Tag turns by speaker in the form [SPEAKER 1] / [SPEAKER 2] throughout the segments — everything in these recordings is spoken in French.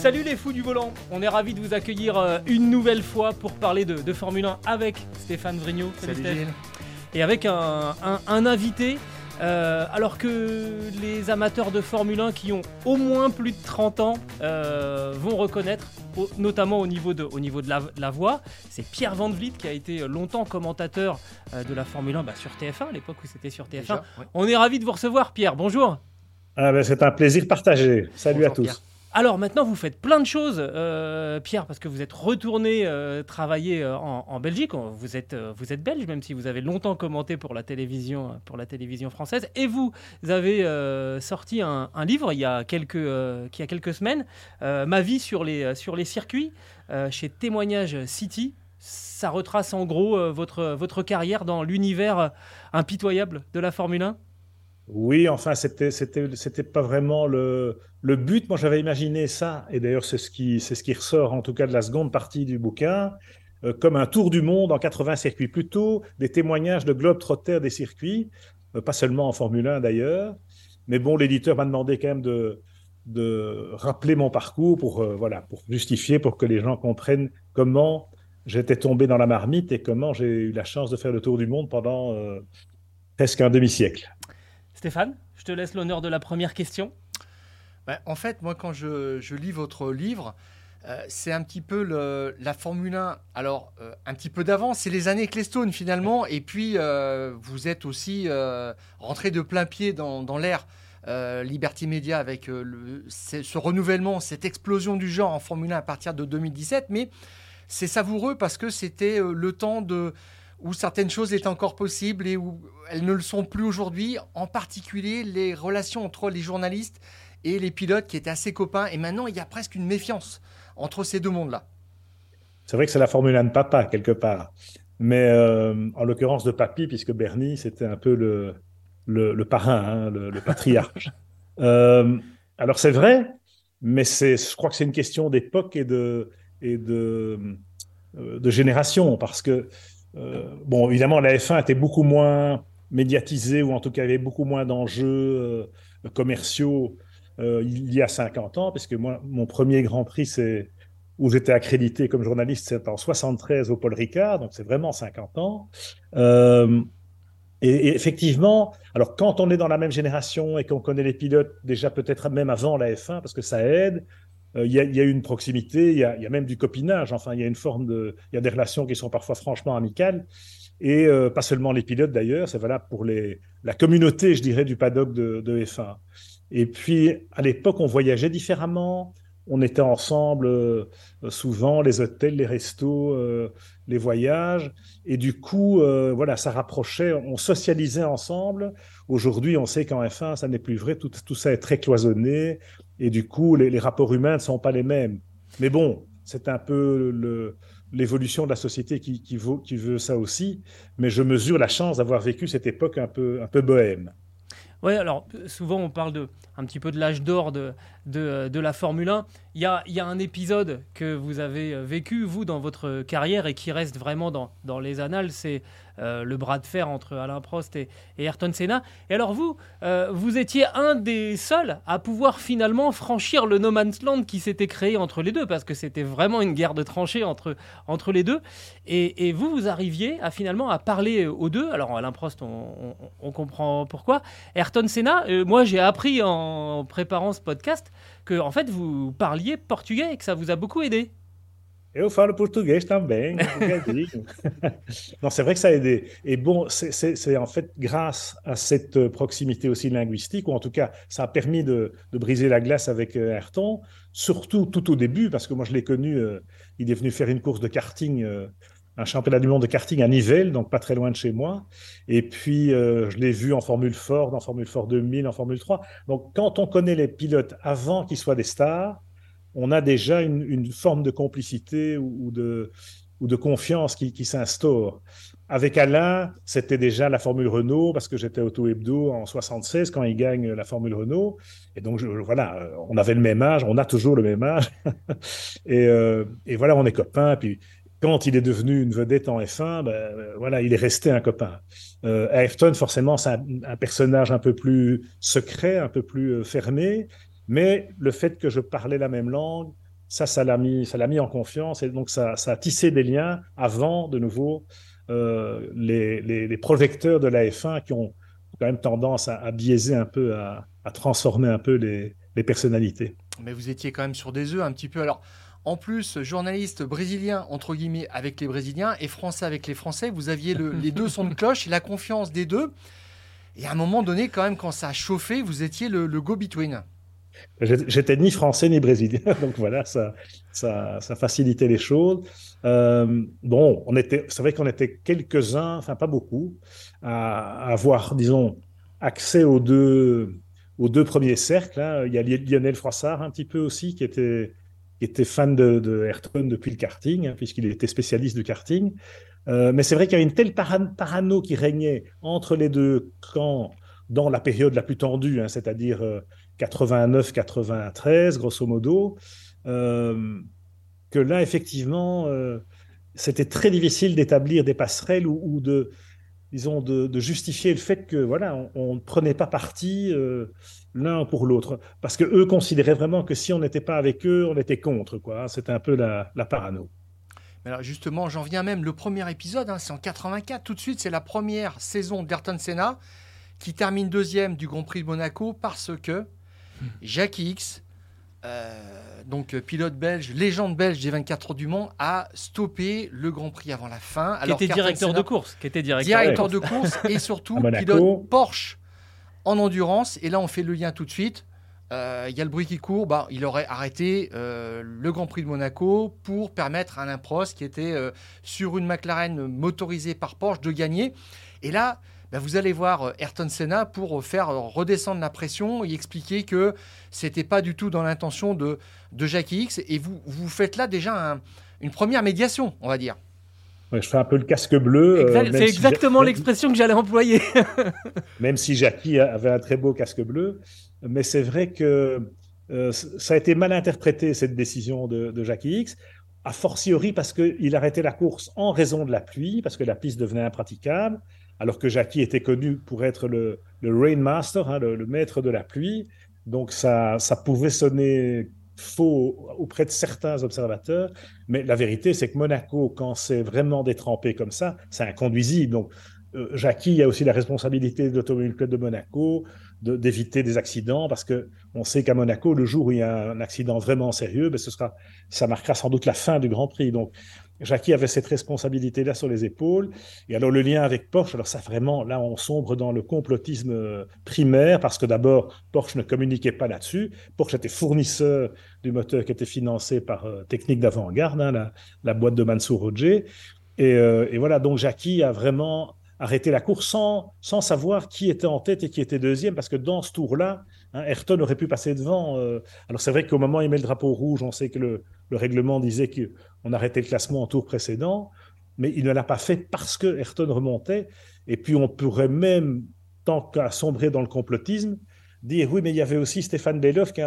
[SPEAKER 1] Salut les fous du volant, on est ravis de vous accueillir euh, une nouvelle fois pour parler de, de Formule 1 avec Stéphane Vrignot.
[SPEAKER 2] Salut. Gilles.
[SPEAKER 1] Et avec un, un- un invité, euh, alors que les amateurs de Formule 1 qui ont au moins plus de 30 ans euh, vont reconnaître, au- notamment au niveau de, au niveau de la, de la voix, c'est Pierre Van Vliet qui a été longtemps commentateur euh, de la Formule 1 bah, sur TF1, à l'époque où c'était sur TF1.
[SPEAKER 2] Déjà, ouais.
[SPEAKER 1] On est ravis de vous recevoir Pierre, bonjour
[SPEAKER 3] Ah ben, c'est un plaisir partagé. Salut
[SPEAKER 2] Bonjour,
[SPEAKER 3] à tous.
[SPEAKER 2] Pierre.
[SPEAKER 1] Alors maintenant, vous faites plein de choses, euh, Pierre, parce que vous êtes retourné euh, travailler euh, en, Belgique. Vous êtes, belge, même si vous avez longtemps commenté pour la télévision, pour la télévision française. Et vous avez sorti un, livre il y a quelques, il y a quelques semaines, Ma vie sur les, sur les circuits, chez Témoignage City. Ça retrace en gros votre, votre carrière dans l'univers impitoyable de la Formule 1.
[SPEAKER 3] Oui, enfin, c'était, c'était, pas vraiment le, le but. Moi, j'avais imaginé ça, et d'ailleurs, c'est ce qui, c'est ce qui ressort, en tout cas, de la seconde partie du bouquin, euh, comme un tour du monde en 80 circuits, plutôt des témoignages de globe-trotter des circuits, euh, pas seulement en Formule 1 d'ailleurs. Mais bon, l'éditeur m'a demandé quand même de, rappeler mon parcours pour, euh, voilà, pour justifier, pour que les gens comprennent comment j'étais tombé dans la marmite et comment j'ai eu la chance de faire le tour du monde pendant presque un demi-siècle.
[SPEAKER 1] Stéphane, je te laisse l'honneur de la première question.
[SPEAKER 2] Bah, en fait, moi, quand je, lis votre livre, euh, c'est un petit peu la Formule 1. Alors, euh, un petit peu d'avant, c'est les années Ecclestone finalement. Et puis, euh, vous êtes aussi rentré de plein pied dans, l'ère Liberty Media avec ce renouvellement, cette explosion du genre en Formule 1 à partir de 2017. Mais c'est savoureux parce que c'était le temps de où certaines choses étaient encore possibles et où elles ne le sont plus aujourd'hui, en particulier les relations entre les journalistes et les pilotes qui étaient assez copains. Et maintenant, il y a presque une méfiance entre ces deux mondes-là.
[SPEAKER 3] C'est vrai que c'est la Formule 1 de papa, quelque part. Mais euh, en l'occurrence de papy, puisque Bernie, c'était un peu le, le, le parrain, hein, le, le patriarche. Euh, alors c'est vrai, mais c'est, je crois que c'est une question d'époque et de, et de, euh, de génération, parce que, bon, évidemment, la F1 était beaucoup moins médiatisée, ou en tout cas, avait beaucoup moins d'enjeux euh, commerciaux euh, il y a 50 ans, parce que moi, mon premier Grand Prix, c'est où j'étais accrédité comme journaliste, c'est en 73 au Paul Ricard, donc c'est vraiment 50 ans. Euh, et, et effectivement, alors quand on est dans la même génération et qu'on connaît les pilotes déjà peut-être même avant la F1, parce que ça aide, euh, il y, y a une proximité, il y a, même du copinage, enfin il y a une forme de, il y a des relations qui sont parfois franchement amicales, et euh, pas seulement les pilotes d'ailleurs, c'est valable pour les, la communauté, je dirais, du paddock de, de F1. Et puis à l'époque, on voyageait différemment, on était ensemble euh, souvent, les hôtels, les restos, les voyages. Et du coup, voilà, ça rapprochait, on socialisait ensemble. Aujourd'hui, on sait qu'en F1, ça n'est plus vrai, tout, tout, ça est très cloisonné. Et du coup, les, rapports humains ne sont pas les mêmes. Mais bon, c'est un peu l'évolution de la société qui, veut ça aussi. Mais je mesure la chance d'avoir vécu cette époque un peu, bohème.
[SPEAKER 1] Oui, alors souvent on parle un petit peu de l'âge d'or de, de, de, la Formule 1. Il y, a, un épisode que vous avez vécu, vous, dans votre carrière et qui reste vraiment dans, les annales, c'est euh, le bras de fer entre Alain Prost et, Ayrton Senna. Et alors vous, euh, vous étiez un des seuls à pouvoir finalement franchir le no man's land qui s'était créé entre les deux, parce que c'était vraiment une guerre de tranchées entre, les deux. Et, vous, vous arriviez finalement à parler aux deux. Alors Alain Prost, on, comprend pourquoi. Ayrton Senna, euh, moi j'ai appris en préparant ce podcast que en fait vous parliez portugais et que ça vous a beaucoup aidé.
[SPEAKER 3] Eu falo português também. non, c'est vrai que ça a aidé. Et bon, c'est en fait grâce à cette proximité aussi linguistique, ou en tout cas, ça a permis de, de briser la glace avec euh, Ayrton, surtout tout au début, parce que moi je l'ai connu, euh, il est venu faire une course de karting euh, un championnat du monde de karting à Nivelles, donc pas très loin de chez moi. Et puis, euh, je l'ai vu en Formule Ford, en Formule Ford 2000, en Formule 3. Donc, quand on connaît les pilotes avant qu'ils soient des stars, on a déjà une, forme de complicité ou, de, confiance qui, s'instaure. Avec Alain, c'était déjà la Formule Renault, parce que j'étais auto-hebdo en 76 quand il gagne la Formule Renault. Et donc, voilà, on avait le même âge, on a toujours le même âge. et, euh, et, voilà, on est copains. Puis, quand il est devenu une vedette en F1, ben, voilà, il est resté un copain. Euh, Ayrton, forcément, c'est un, personnage un peu plus secret, un peu plus euh, fermé. Mais le fait que je parlais la même langue, ça, ça l'a mis, ça l'a mis en confiance. Et donc, ça, ça a tissé des liens avant, de nouveau, euh, les, projecteurs de la F1 qui ont quand même tendance à, biaiser un peu, à, transformer un peu les, personnalités.
[SPEAKER 2] Mais vous étiez quand même sur des œufs un petit peu. Alors, en plus, journaliste brésilien, entre guillemets, avec les Brésiliens et français avec les Français, vous aviez les deux sons de cloche et la confiance des deux. Et à un moment donné, quand même, quand ça a chauffé, vous étiez le, go-between.
[SPEAKER 3] J'étais ni français ni brésilien, donc voilà, ça, facilitait les choses. Euh, bon, on était, c'est vrai qu'on était quelques-uns, enfin pas beaucoup, à, avoir, disons, accès aux deux, aux deux premiers cercles. Hein. Il y a Lionel Froissart un petit peu aussi, qui était, qui était fan de, de Ayrton depuis le karting, hein, puisqu'il était spécialiste du karting. Euh, mais c'est vrai qu'il y a une telle parano qui régnait entre les deux camps dans la période la plus tendue, hein, c'est-à-dire euh, 89-93, grosso modo, euh, que là, effectivement, euh, c'était très difficile d'établir des passerelles ou, de, disons, de, justifier le fait que voilà, on ne prenait pas parti l'un pour l'autre, parce que eux considéraient vraiment que si on n'était pas avec eux, on était contre, quoi. C'était un peu la, la parano.
[SPEAKER 2] alors justement, j'en viens même, le premier épisode, hein, c'est en 84, tout de suite, c'est la première saison d'Ayrton Senna qui termine deuxième du Grand Prix de Monaco parce que Jacques X, euh, donc pilote belge, légende belge des 24 heures du Mans, a stoppé le Grand Prix avant la fin.
[SPEAKER 1] Qui était directeur de course. Qui était
[SPEAKER 2] directeur, de course et surtout pilote Porsche en endurance. Et là, on fait le lien tout de suite. Euh, il y a le bruit qui court. Bah, il aurait arrêté euh, le Grand Prix de Monaco pour permettre à Alain Prost, qui était sur une McLaren motorisée par Porsche, de gagner. Et là, bah, vous allez voir euh, Ayrton Senna pour euh, faire euh, redescendre la pression et expliquer que c'était pas du tout dans l'intention de, de Jackie X. Et vous, vous faites là déjà une première médiation, on va dire.
[SPEAKER 3] Je fais un peu le casque bleu.
[SPEAKER 1] c'est exactement l'expression que j'allais employer.
[SPEAKER 3] même si Jackie avait un très beau casque bleu, mais c'est vrai que ça a été mal interprété cette décision de, de Jackie X a fortiori parce qu'il arrêtait la course en raison de la pluie, parce que la piste devenait impraticable, alors que Jackie était connu pour être le, le rainmaster, hein, le, maître de la pluie. Donc ça, ça pouvait sonner faux auprès de certains observateurs, mais la vérité, c'est que Monaco, quand c'est vraiment détrempé comme ça, c'est inconduisible. Donc euh, Jackie a aussi la responsabilité de l'Automobile Club de Monaco d'éviter des accidents parce que on sait qu'à Monaco, le jour où il y a un accident vraiment sérieux, ben, ce sera, ça marquera sans doute la fin du Grand Prix. Donc Jackie avait cette responsabilité-là sur les épaules. Et alors le lien avec Porsche, alors ça vraiment, là on sombre dans le complotisme euh, primaire parce que d'abord Porsche ne communiquait pas là-dessus. Porsche était fournisseur du moteur qui était financé par euh, Technique d'avant-garde, hein, la, boîte de Mansour Roger. Et, euh, et, voilà, donc Jackie a vraiment arrêté la course sans, sans savoir qui était en tête et qui était deuxième parce que dans ce tour-là, hein, Ayrton aurait pu passer devant. alors c'est vrai qu'au moment où il met le drapeau rouge, on sait que le, le règlement disait que on arrêtait le classement en tour précédent, mais il ne l'a pas fait parce que Ayrton remontait. Et puis on pourrait même, tant qu'à sombrer dans le complotisme, dire oui, mais il y avait aussi Stéphane Beloff qui,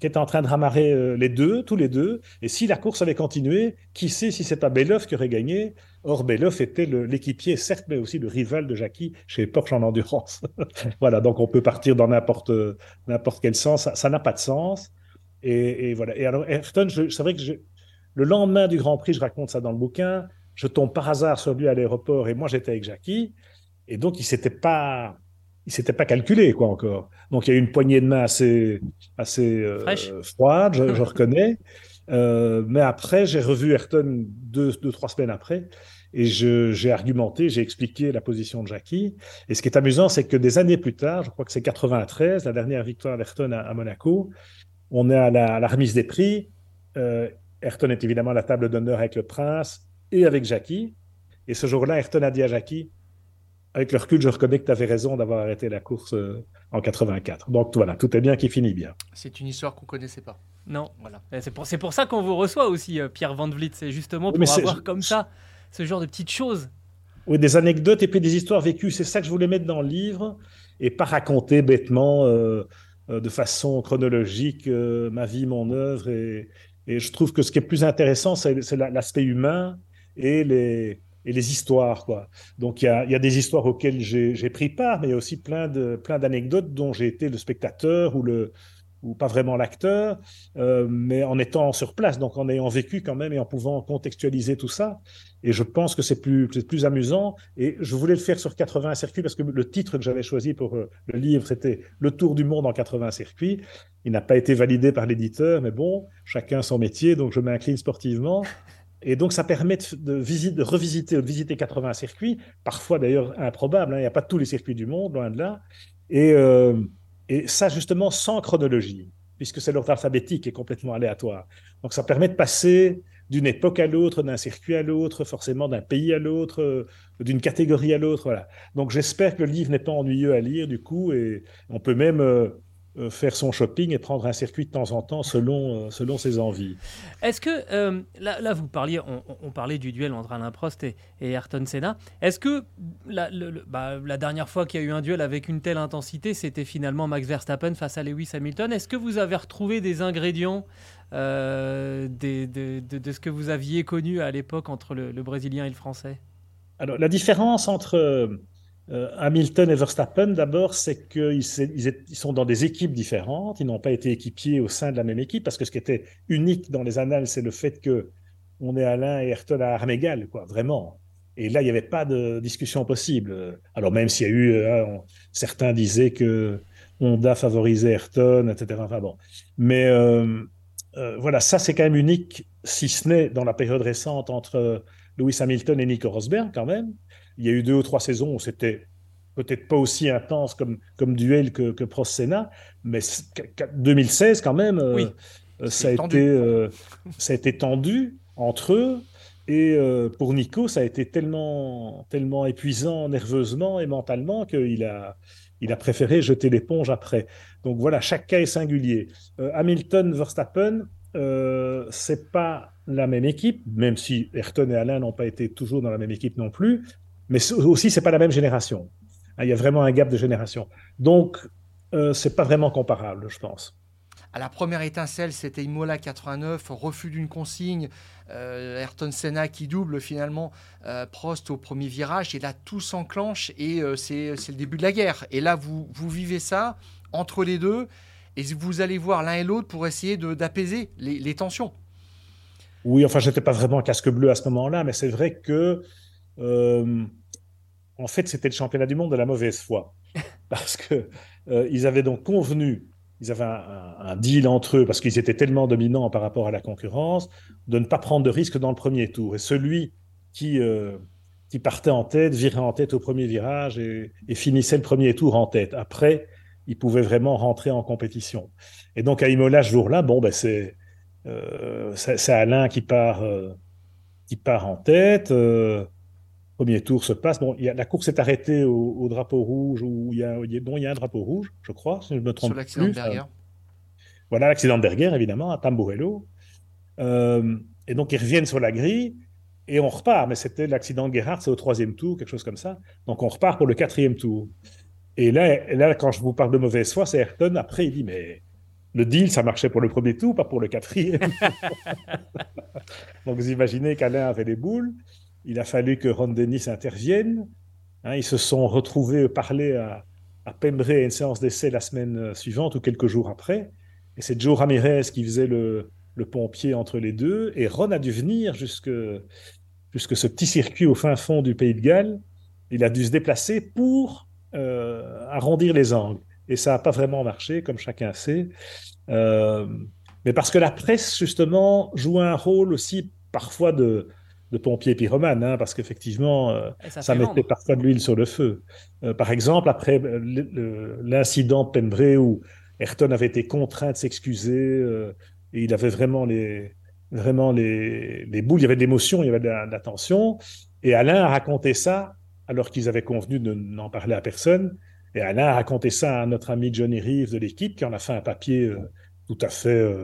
[SPEAKER 3] qui, était en train de ramarrer euh, les deux, tous les deux. Et si la course avait continué, qui sait si c'est pas Beloff qui aurait gagné? Or, Beloff était l'équipier, certes, mais aussi le rival de Jackie chez Porsche en endurance. voilà, donc on peut partir dans n'importe quel sens. Ça n'a pas de sens. Et, voilà. Et alors, Ayrton, c'est vrai que je, le lendemain du Grand Prix, je raconte ça dans le bouquin, je tombe par hasard sur lui à l'aéroport et moi j'étais avec Jackie. Et donc il s'était pas, il s'était pas calculé quoi encore. Donc il y a eu une poignée de main assez, assez euh, froide, je, reconnais. Euh, mais après, j'ai revu Ayrton deux, deux, trois semaines après et j'ai argumenté, j'ai expliqué la position de Jackie. Et ce qui est amusant, c'est que des années plus tard, je crois que c'est 93, la dernière victoire d'Ayrton à, Monaco, on est à la, à remise des prix. Euh, Ayrton est évidemment à la table d'honneur avec le prince et avec Jackie. Et ce jour-là, Ayrton a dit à Jackie, avec le recul, je reconnais que tu avais raison d'avoir arrêté la course euh, en 84. Donc voilà, tout est bien qui finit bien.
[SPEAKER 2] C'est une histoire qu'on connaissait pas.
[SPEAKER 1] Non. Voilà. C'est pour, pour, ça qu'on vous reçoit aussi, euh, Pierre Van Vliet. C'est justement pour avoir comme ça ce genre de petites choses.
[SPEAKER 3] Oui, des anecdotes et puis des histoires vécues. C'est ça que je voulais mettre dans le livre et pas raconter bêtement, euh, de façon chronologique, ma vie, mon œuvre. Et, et, je trouve que ce qui est plus intéressant, c'est l'aspect humain et les, et les histoires. Quoi. Donc il y a, y a, des histoires auxquelles j'ai pris part, mais il y a aussi plein d'anecdotes dont j'ai été le spectateur ou, le, ou pas vraiment l'acteur, euh, mais en étant sur place, donc en ayant vécu quand même et en pouvant contextualiser tout ça. Et je pense que c'est plus, plus amusant. Et je voulais le faire sur 80 circuits parce que le titre que j'avais choisi pour euh, le livre, c'était Le Tour du monde en 80 circuits. Il n'a pas été validé par l'éditeur, mais bon, chacun son métier, donc je m'incline sportivement. Et donc, ça permet de, visite, de revisiter de visiter 80 circuits, parfois d'ailleurs improbables. Hein. Il n'y a pas tous les circuits du monde, loin de là. Et, euh, et ça, justement, sans chronologie, puisque c'est l'ordre alphabétique est complètement aléatoire. Donc, ça permet de passer d'une époque à l'autre, d'un circuit à l'autre, forcément d'un pays à l'autre, euh, d'une catégorie à l'autre. Voilà. Donc, j'espère que le livre n'est pas ennuyeux à lire, du coup, et on peut même. Euh, faire son shopping et prendre un circuit de temps en temps selon, euh, selon ses envies.
[SPEAKER 1] Est-ce que, euh, là, là, vous parliez, on, parlait du duel entre Alain Prost et, Ayrton Senna. Est-ce que la, bah, la dernière fois qu'il y a eu un duel avec une telle intensité, c'était finalement Max Verstappen face à Lewis Hamilton? Est-ce que vous avez retrouvé des ingrédients de, de, ce que vous aviez connu à l'époque entre le, le Brésilien et le Français?
[SPEAKER 3] Alors, la différence entre Hamilton et Verstappen, d'abord, c'est qu'ils ils sont dans des équipes différentes. Ils n'ont pas été équipiers au sein de la même équipe parce que ce qui était unique dans les annales, c'est le fait que on est Alain et Ayrton à armes égales, quoi, vraiment. Et là, il n'y avait pas de discussion possible. Alors même s'il y a eu, euh, certains disaient que Honda favorisait Ayrton, etc. Enfin bon, mais euh, voilà, ça c'est quand même unique, si ce n'est dans la période récente entre Lewis Hamilton et Nico Rosberg quand même. Il y a eu deux ou trois saisons où c'était peut-être pas aussi intense comme, comme duel que, que Prost-Senna, mais 2016 quand même, euh, euh, ça, a été, euh, ça a été tendu entre eux. Et pour Nico, ça a été tellement, tellement épuisant nerveusement et mentalement qu'il a, il a préféré jeter l'éponge après. Donc voilà, chaque cas est singulier. Hamilton, Verstappen, c'est pas la même équipe, même si Ayrton et Alain n'ont pas été toujours dans la même équipe non plus mais aussi, c'est pas la même génération. Hein, il y a vraiment un gap de génération. Donc, euh, c'est pas vraiment comparable, je pense.
[SPEAKER 2] À la première étincelle, c'était Imola 89, refus d'une consigne, euh, Ayrton Senna qui double finalement euh, Prost au premier virage, et là tout s'enclenche et euh, c'est le début de la guerre. Et là, vous, vous vivez ça entre les deux, et vous allez voir l'un et l'autre pour essayer d'apaiser les, les, tensions.
[SPEAKER 3] Oui, enfin, j'étais pas vraiment casque bleu à ce moment-là, mais c'est vrai que en fait, c'était le championnat du monde de la mauvaise foi. Parce qu'ils euh, avaient donc convenu, ils avaient un, deal entre eux, parce qu'ils étaient tellement dominants par rapport à la concurrence, de ne pas prendre de risques dans le premier tour. Et celui qui, euh, qui partait en tête, virait en tête au premier virage et, finissait le premier tour en tête. Après, il pouvait vraiment rentrer en compétition. Et donc, à Imola, ce jour-là, bon, ben, c'est euh, Alain qui part, qui part en tête premier tour se passe. Bon, la course est arrêtée au, drapeau rouge, où il y, a, il y a un drapeau rouge, je crois, si je me trompe Sur l'accident de Berger. Voilà, l'accident de Berger, évidemment, à Tamburello. Euh, et donc, ils reviennent sur la grille et on repart. Mais c'était l'accident de Gerhardt, c'est au troisième tour, quelque chose comme ça. Donc, on repart pour le quatrième tour. Et là, là quand je vous parle de mauvaise foi, c'est Ayrton. Après, il dit, mais le deal, ça marchait pour le premier tour, pas pour le quatrième. donc, vous imaginez qu'Alain avait des boules. Il a fallu que Ron Dennis intervienne. Hein, ils se sont retrouvés parler à, à Pembrey à une séance d'essai la semaine euh, suivante ou quelques jours après. Et c'est Joe Ramirez qui faisait le, pompier entre les deux. Et Ron a dû venir jusque, jusque ce petit circuit au fin fond du Pays de Galles. Il a dû se déplacer pour euh, arrondir les angles. Et ça n'a pas vraiment marché, comme chacun sait. Euh, mais parce que la presse, justement, joue un rôle aussi parfois de, de pompier pyromane, hein, parce qu'effectivement, euh, ça, mettait parfois de l'huile sur le feu. Euh, par exemple, après euh, l'incident de Pembrey où Ayrton avait été contraint de s'excuser et il avait vraiment les, vraiment les, les boules, il y avait de l'émotion, il y avait de la, tension. Et Alain a raconté ça alors qu'ils avaient convenu de n'en parler à personne. Et Alain a raconté ça à notre ami Johnny Reeves de l'équipe, qui en a fait un papier tout à fait,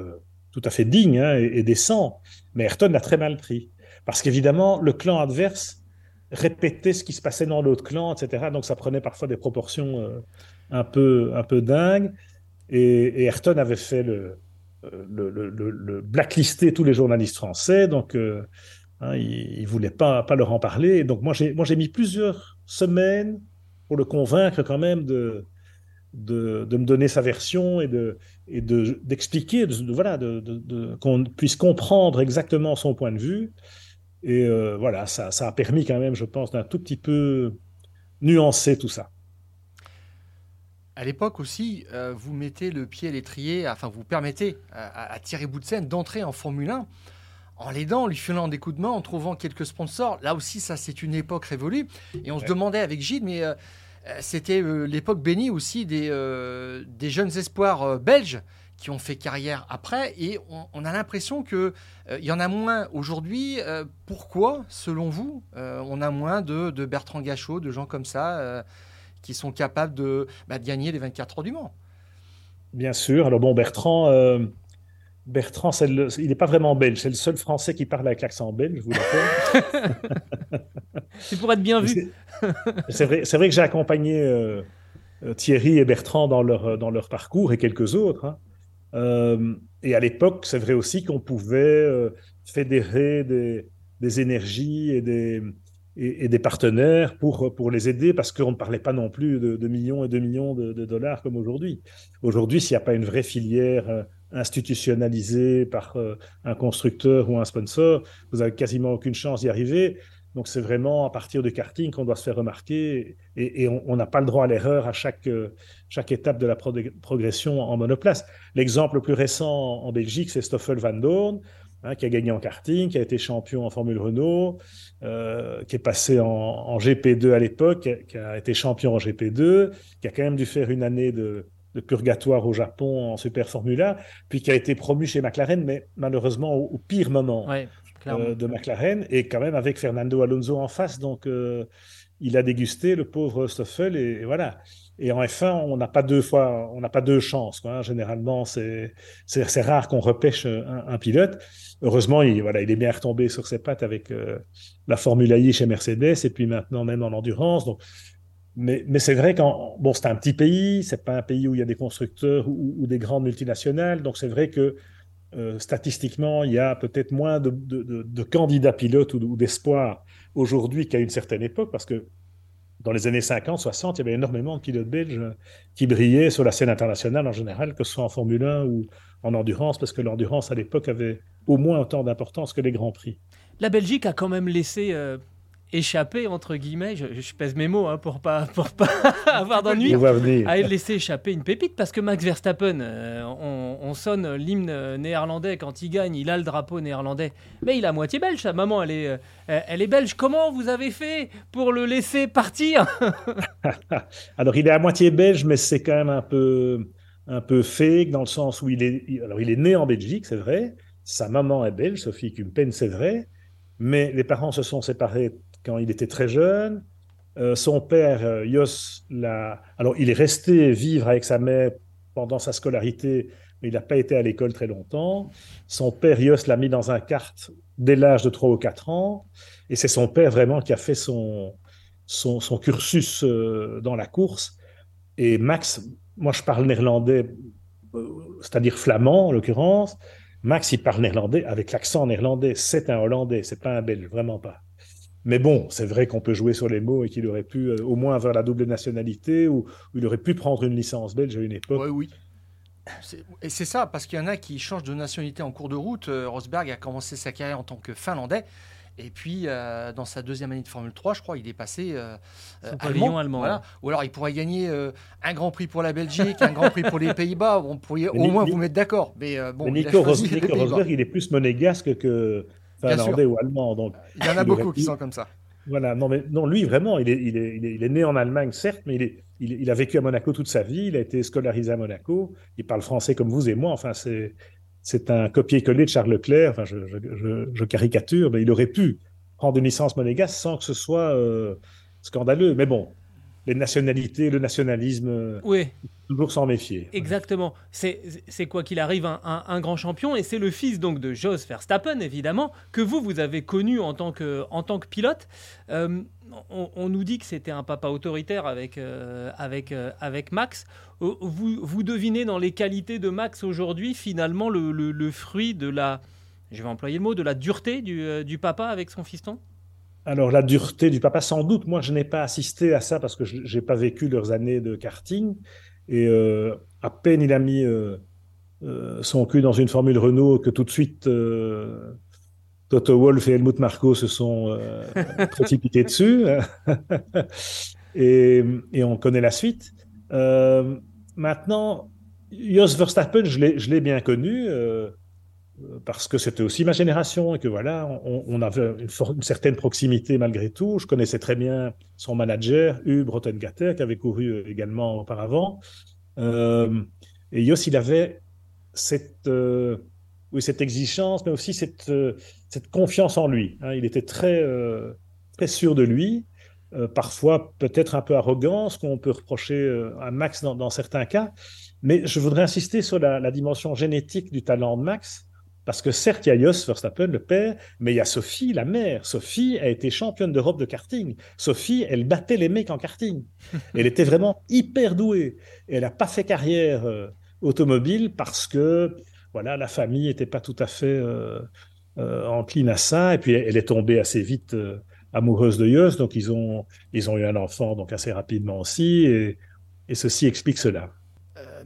[SPEAKER 3] tout à fait digne hein, et, décent. Mais Ayrton l'a très mal pris. Parce qu'évidemment, le clan adverse répétait ce qui se passait dans l'autre clan, etc. Donc ça prenait parfois des proportions euh, un, peu, un peu dingues. Et, Ayrton avait fait le, le, blacklister tous les journalistes français. Donc hein, il ne voulait pas, pas leur en parler. donc moi, j'ai mis plusieurs semaines pour le convaincre quand même de, de, me donner sa version et de et d'expliquer, de, voilà, de, qu'on puisse comprendre exactement son point de vue. Et euh, voilà, ça, ça, a permis quand même, je pense, d'un tout petit peu nuancer tout ça.
[SPEAKER 2] À l'époque aussi, euh, vous mettez le pied à l'étrier, enfin vous permettez à, à Thierry Boutsen d'entrer en Formule 1 en l'aidant, en lui filant des coups de main, en trouvant quelques sponsors. Là aussi, ça, c'est une époque révolue. Et on se demandait avec Gilles, mais euh, c'était euh, l'époque bénie aussi des, des jeunes espoirs belges qui ont fait carrière après. Et on, a l'impression qu'il il y en a moins aujourd'hui. pourquoi, selon vous, on a moins de, Bertrand Gachot, de gens comme ça, qui sont capables de, bah, de, gagner les 24 heures du Mans?
[SPEAKER 3] Bien sûr. Alors bon, Bertrand Bertrand, il n'est pas vraiment belge. C'est le seul Français qui parle avec l'accent belge, je vous l'accorde.
[SPEAKER 1] c'est pour être bien vu.
[SPEAKER 3] c'est vrai, vrai, que j'ai accompagné euh, euh, Thierry et Bertrand dans leur, dans leur parcours et quelques autres. Hein. Euh, et à l'époque, c'est vrai aussi qu'on pouvait fédérer des, des, énergies et des, et, des partenaires pour, pour les aider parce qu'on ne parlait pas non plus de, millions et de millions de, de dollars comme aujourd'hui. Aujourd'hui, s'il n'y a pas une vraie filière institutionnalisé par euh, un constructeur ou un sponsor, vous avez quasiment aucune chance d'y arriver. Donc c'est vraiment à partir du karting qu'on doit se faire remarquer et, on n'a pas le droit à l'erreur à chaque, euh, chaque étape de la progression en monoplace. L'exemple le plus récent en Belgique, c'est Stoffel Van Dorn, hein, qui a gagné en karting, qui a été champion en Formule Renault, euh, qui est passé en GP2 à l'époque, qui a été champion en GP2, qui a quand même dû faire une année de, de purgatoire au Japon en Super Formula, puis qui a été promu chez McLaren, mais malheureusement au, pire moment euh, de McLaren, et quand même avec Fernando Alonso en face. Donc, euh, il a dégusté le pauvre Stoffel, et, voilà. Et en F1, on n'a pas deux fois, on n'a pas deux chances. Quoi. Généralement, c'est rare qu'on repêche un, pilote. Heureusement, il, voilà, il est bien retombé sur ses pattes avec euh, la Formule I chez Mercedes et puis maintenant même en endurance. Donc, mais, c'est vrai qu'en bon, c'est un petit pays, c'est pas un pays où il y a des constructeurs ou, des grandes multinationales, donc c'est vrai que euh, statistiquement, il y a peut-être moins de, candidats pilotes ou, d'espoirs aujourd'hui qu'à une certaine époque, parce que dans les années 50, 60, il y avait énormément de pilotes belges qui brillaient sur la scène internationale en général, que ce soit en Formule 1 ou en endurance, parce que l'endurance à l'époque avait au moins autant d'importance que les grands prix.
[SPEAKER 1] La Belgique a quand même laissé euh, échapper entre guillemets, je, pèse mes mots hein, pour pas pour pas avoir d'ennui, à laisser échapper une pépite parce que Max Verstappen, euh, on, sonne l'hymne néerlandais quand il gagne, il a le drapeau néerlandais, mais il est à moitié belge. Sa maman, elle est euh, elle est belge. Comment vous avez fait pour le laisser partir
[SPEAKER 3] Alors il est à moitié belge, mais c'est quand même un peu un peu fake dans le sens où il est alors il est né en Belgique, c'est vrai. Sa maman est belge, Sophie Kumpen, c'est vrai. Mais les parents se sont séparés quand il était très jeune. Euh, son père, euh, Jos, l'a... alors il est resté vivre avec sa mère pendant sa scolarité, mais il n'a pas été à l'école très longtemps. Son père, Jos, l'a mis dans un kart dès l'âge de 3 ou 4 ans. Et c'est son père vraiment qui a fait son, son, cursus euh, dans la course. Et Max, moi je parle néerlandais, c'est-à-dire flamand en l'occurrence. Max, il parle néerlandais avec l'accent néerlandais. C'est un Hollandais, c'est pas un Belge, vraiment pas. Mais bon, c'est vrai qu'on peut jouer sur les mots et qu'il aurait pu euh, au moins avoir la double nationalité ou, il aurait pu prendre une licence belge à une époque.
[SPEAKER 2] Oui, oui. Et c'est ça, parce qu'il y en a qui changent de nationalité en cours de route. Euh, Rosberg a commencé sa carrière en tant que Finlandais. Et puis, euh, dans sa deuxième année de Formule 3, je crois, il est passé
[SPEAKER 1] allemand. allemand
[SPEAKER 2] Ou alors, il pourrait gagner un Grand Prix pour la Belgique, un Grand Prix pour les Pays-Bas. On pourrait au moins vous mettre d'accord. Mais bon,
[SPEAKER 3] Nico, Rosberg, il est plus monégasque que, finlandais ou allemand. Donc,
[SPEAKER 2] il y en a beaucoup qui sont comme ça.
[SPEAKER 3] Voilà, non, mais non, lui vraiment, il est, il est, il est, né en Allemagne, certes, mais il, est, il, a vécu à Monaco toute sa vie, il a été scolarisé à Monaco, il parle français comme vous et moi, enfin, c'est, c'est un copier-coller de Charles Leclerc, enfin, je, je, je, caricature, mais il aurait pu prendre une licence monégasque sans que ce soit scandaleux. Mais bon, les nationalités, le nationalisme,
[SPEAKER 1] oui.
[SPEAKER 3] toujours s'en méfier.
[SPEAKER 1] Exactement. C'est quoi qu'il arrive un, grand champion et c'est le fils donc de Jos Verstappen évidemment que vous vous avez connu en tant que en tant que pilote. Euh, on, nous dit que c'était un papa autoritaire avec euh, avec euh, avec Max. Vous, vous devinez dans les qualités de Max aujourd'hui finalement le, le, fruit de la je vais employer le mot de la dureté du, du papa avec son fiston?
[SPEAKER 3] Alors la dureté du papa, sans doute. Moi, je n'ai pas assisté à ça parce que je n'ai pas vécu leurs années de karting. Et euh, à peine il a mis euh, euh, son cul dans une Formule Renault que tout de suite Toto Wolff et Helmut Marko se sont précipités dessus. et, et, on connaît la suite. maintenant, Jos Verstappen, je l'ai bien connu parce que c'était aussi ma génération et que voilà, on, avait une, certaine proximité malgré tout. Je connaissais très bien son manager, Hugh Rottengatter, qui avait couru euh, également auparavant. Euh, et Jos, il avait cette, euh, cette exigence, mais aussi cette, cette confiance en lui. Hein. Il était très, très sûr de lui, parfois peut-être un peu arrogant, ce qu'on peut reprocher à Max dans, certains cas. Mais je voudrais insister sur la dimension génétique du talent de Max parce que certes, il y a Jos Verstappen, le père, mais il y a Sophie, la mère. Sophie a été championne d'Europe de karting. Sophie, elle battait les mecs en karting. Elle était vraiment hyper douée. Et elle n'a pas fait carrière euh, automobile parce que voilà, la famille n'était pas tout à fait euh, euh, encline à ça. Et puis, elle est tombée assez vite amoureuse de Jos. Donc, ils ont, ils ont eu un enfant donc assez rapidement aussi. Et, et ceci explique cela.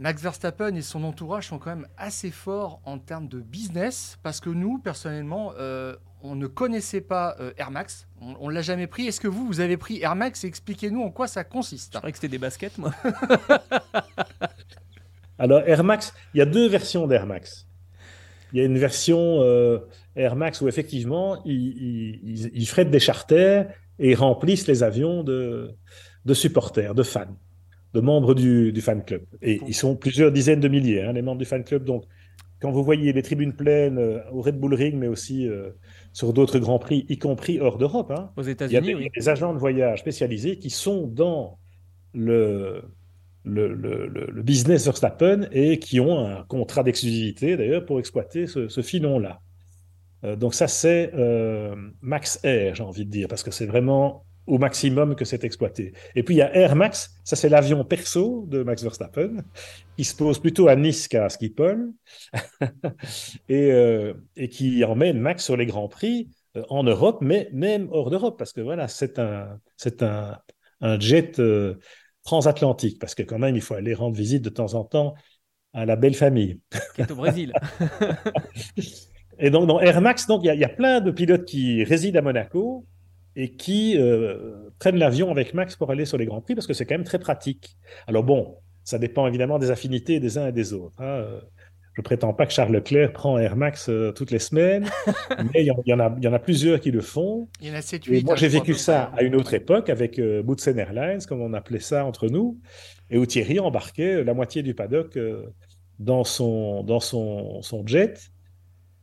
[SPEAKER 2] Max Verstappen et son entourage sont quand même assez forts en termes de business parce que nous, personnellement, euh, on ne connaissait pas euh, Air Max. On ne l'a jamais pris. Est-ce que vous, vous avez pris Air Max Expliquez-nous en quoi ça consiste?
[SPEAKER 1] Je croyais que c'était des baskets, moi.
[SPEAKER 3] Alors, Air Max, il y a deux versions d'Air Max. Il y a une version euh, Air Max où effectivement, ils, ils, ils, des charters et remplissent les avions de, de supporters, de fans de membres du, fan club. Et ils sont plusieurs dizaines de milliers, hein, les membres du fan club. Donc, quand vous voyez les tribunes pleines euh, au Red Bull Ring, mais aussi euh, sur d'autres grands prix, y compris hors d'Europe, hein,
[SPEAKER 1] aux États-Unis,
[SPEAKER 3] il, y a des agents de voyage spécialisés qui sont dans le, le, le, business Verstappen et qui ont un contrat d'exclusivité d'ailleurs pour exploiter ce, filon-là. Euh, donc ça, c'est Max Air, j'ai envie de dire, parce que c'est vraiment au maximum que c'est exploité. Et puis il y a Air Max, ça c'est l'avion perso de Max Verstappen, qui se pose plutôt à Nice qu'à Schiphol, et, euh, et, qui emmène Max sur les grands prix euh, en Europe, mais même hors d'Europe, parce que voilà, c'est un, c'est un, un jet euh, transatlantique, parce que quand même il faut aller rendre visite de temps en temps à la belle famille.
[SPEAKER 1] Qui est au Brésil.
[SPEAKER 3] et donc dans Air Max, donc il y, y, a plein de pilotes qui résident à Monaco et qui euh, prennent l'avion avec Max pour aller sur les Grands Prix parce que c'est quand même très pratique. Alors bon, ça dépend évidemment des affinités des uns et des autres. Hein. Je prétends pas que Charles Leclerc prend Air Max euh, toutes les semaines, mais il y, en a, il y en a plusieurs qui le font.
[SPEAKER 2] Il y en a 7, 8,
[SPEAKER 3] moi, j'ai vécu ça à une autre époque avec euh, Airlines, comme on appelait ça entre nous, et où Thierry embarquait la moitié du paddock euh, dans, son, dans son, son jet.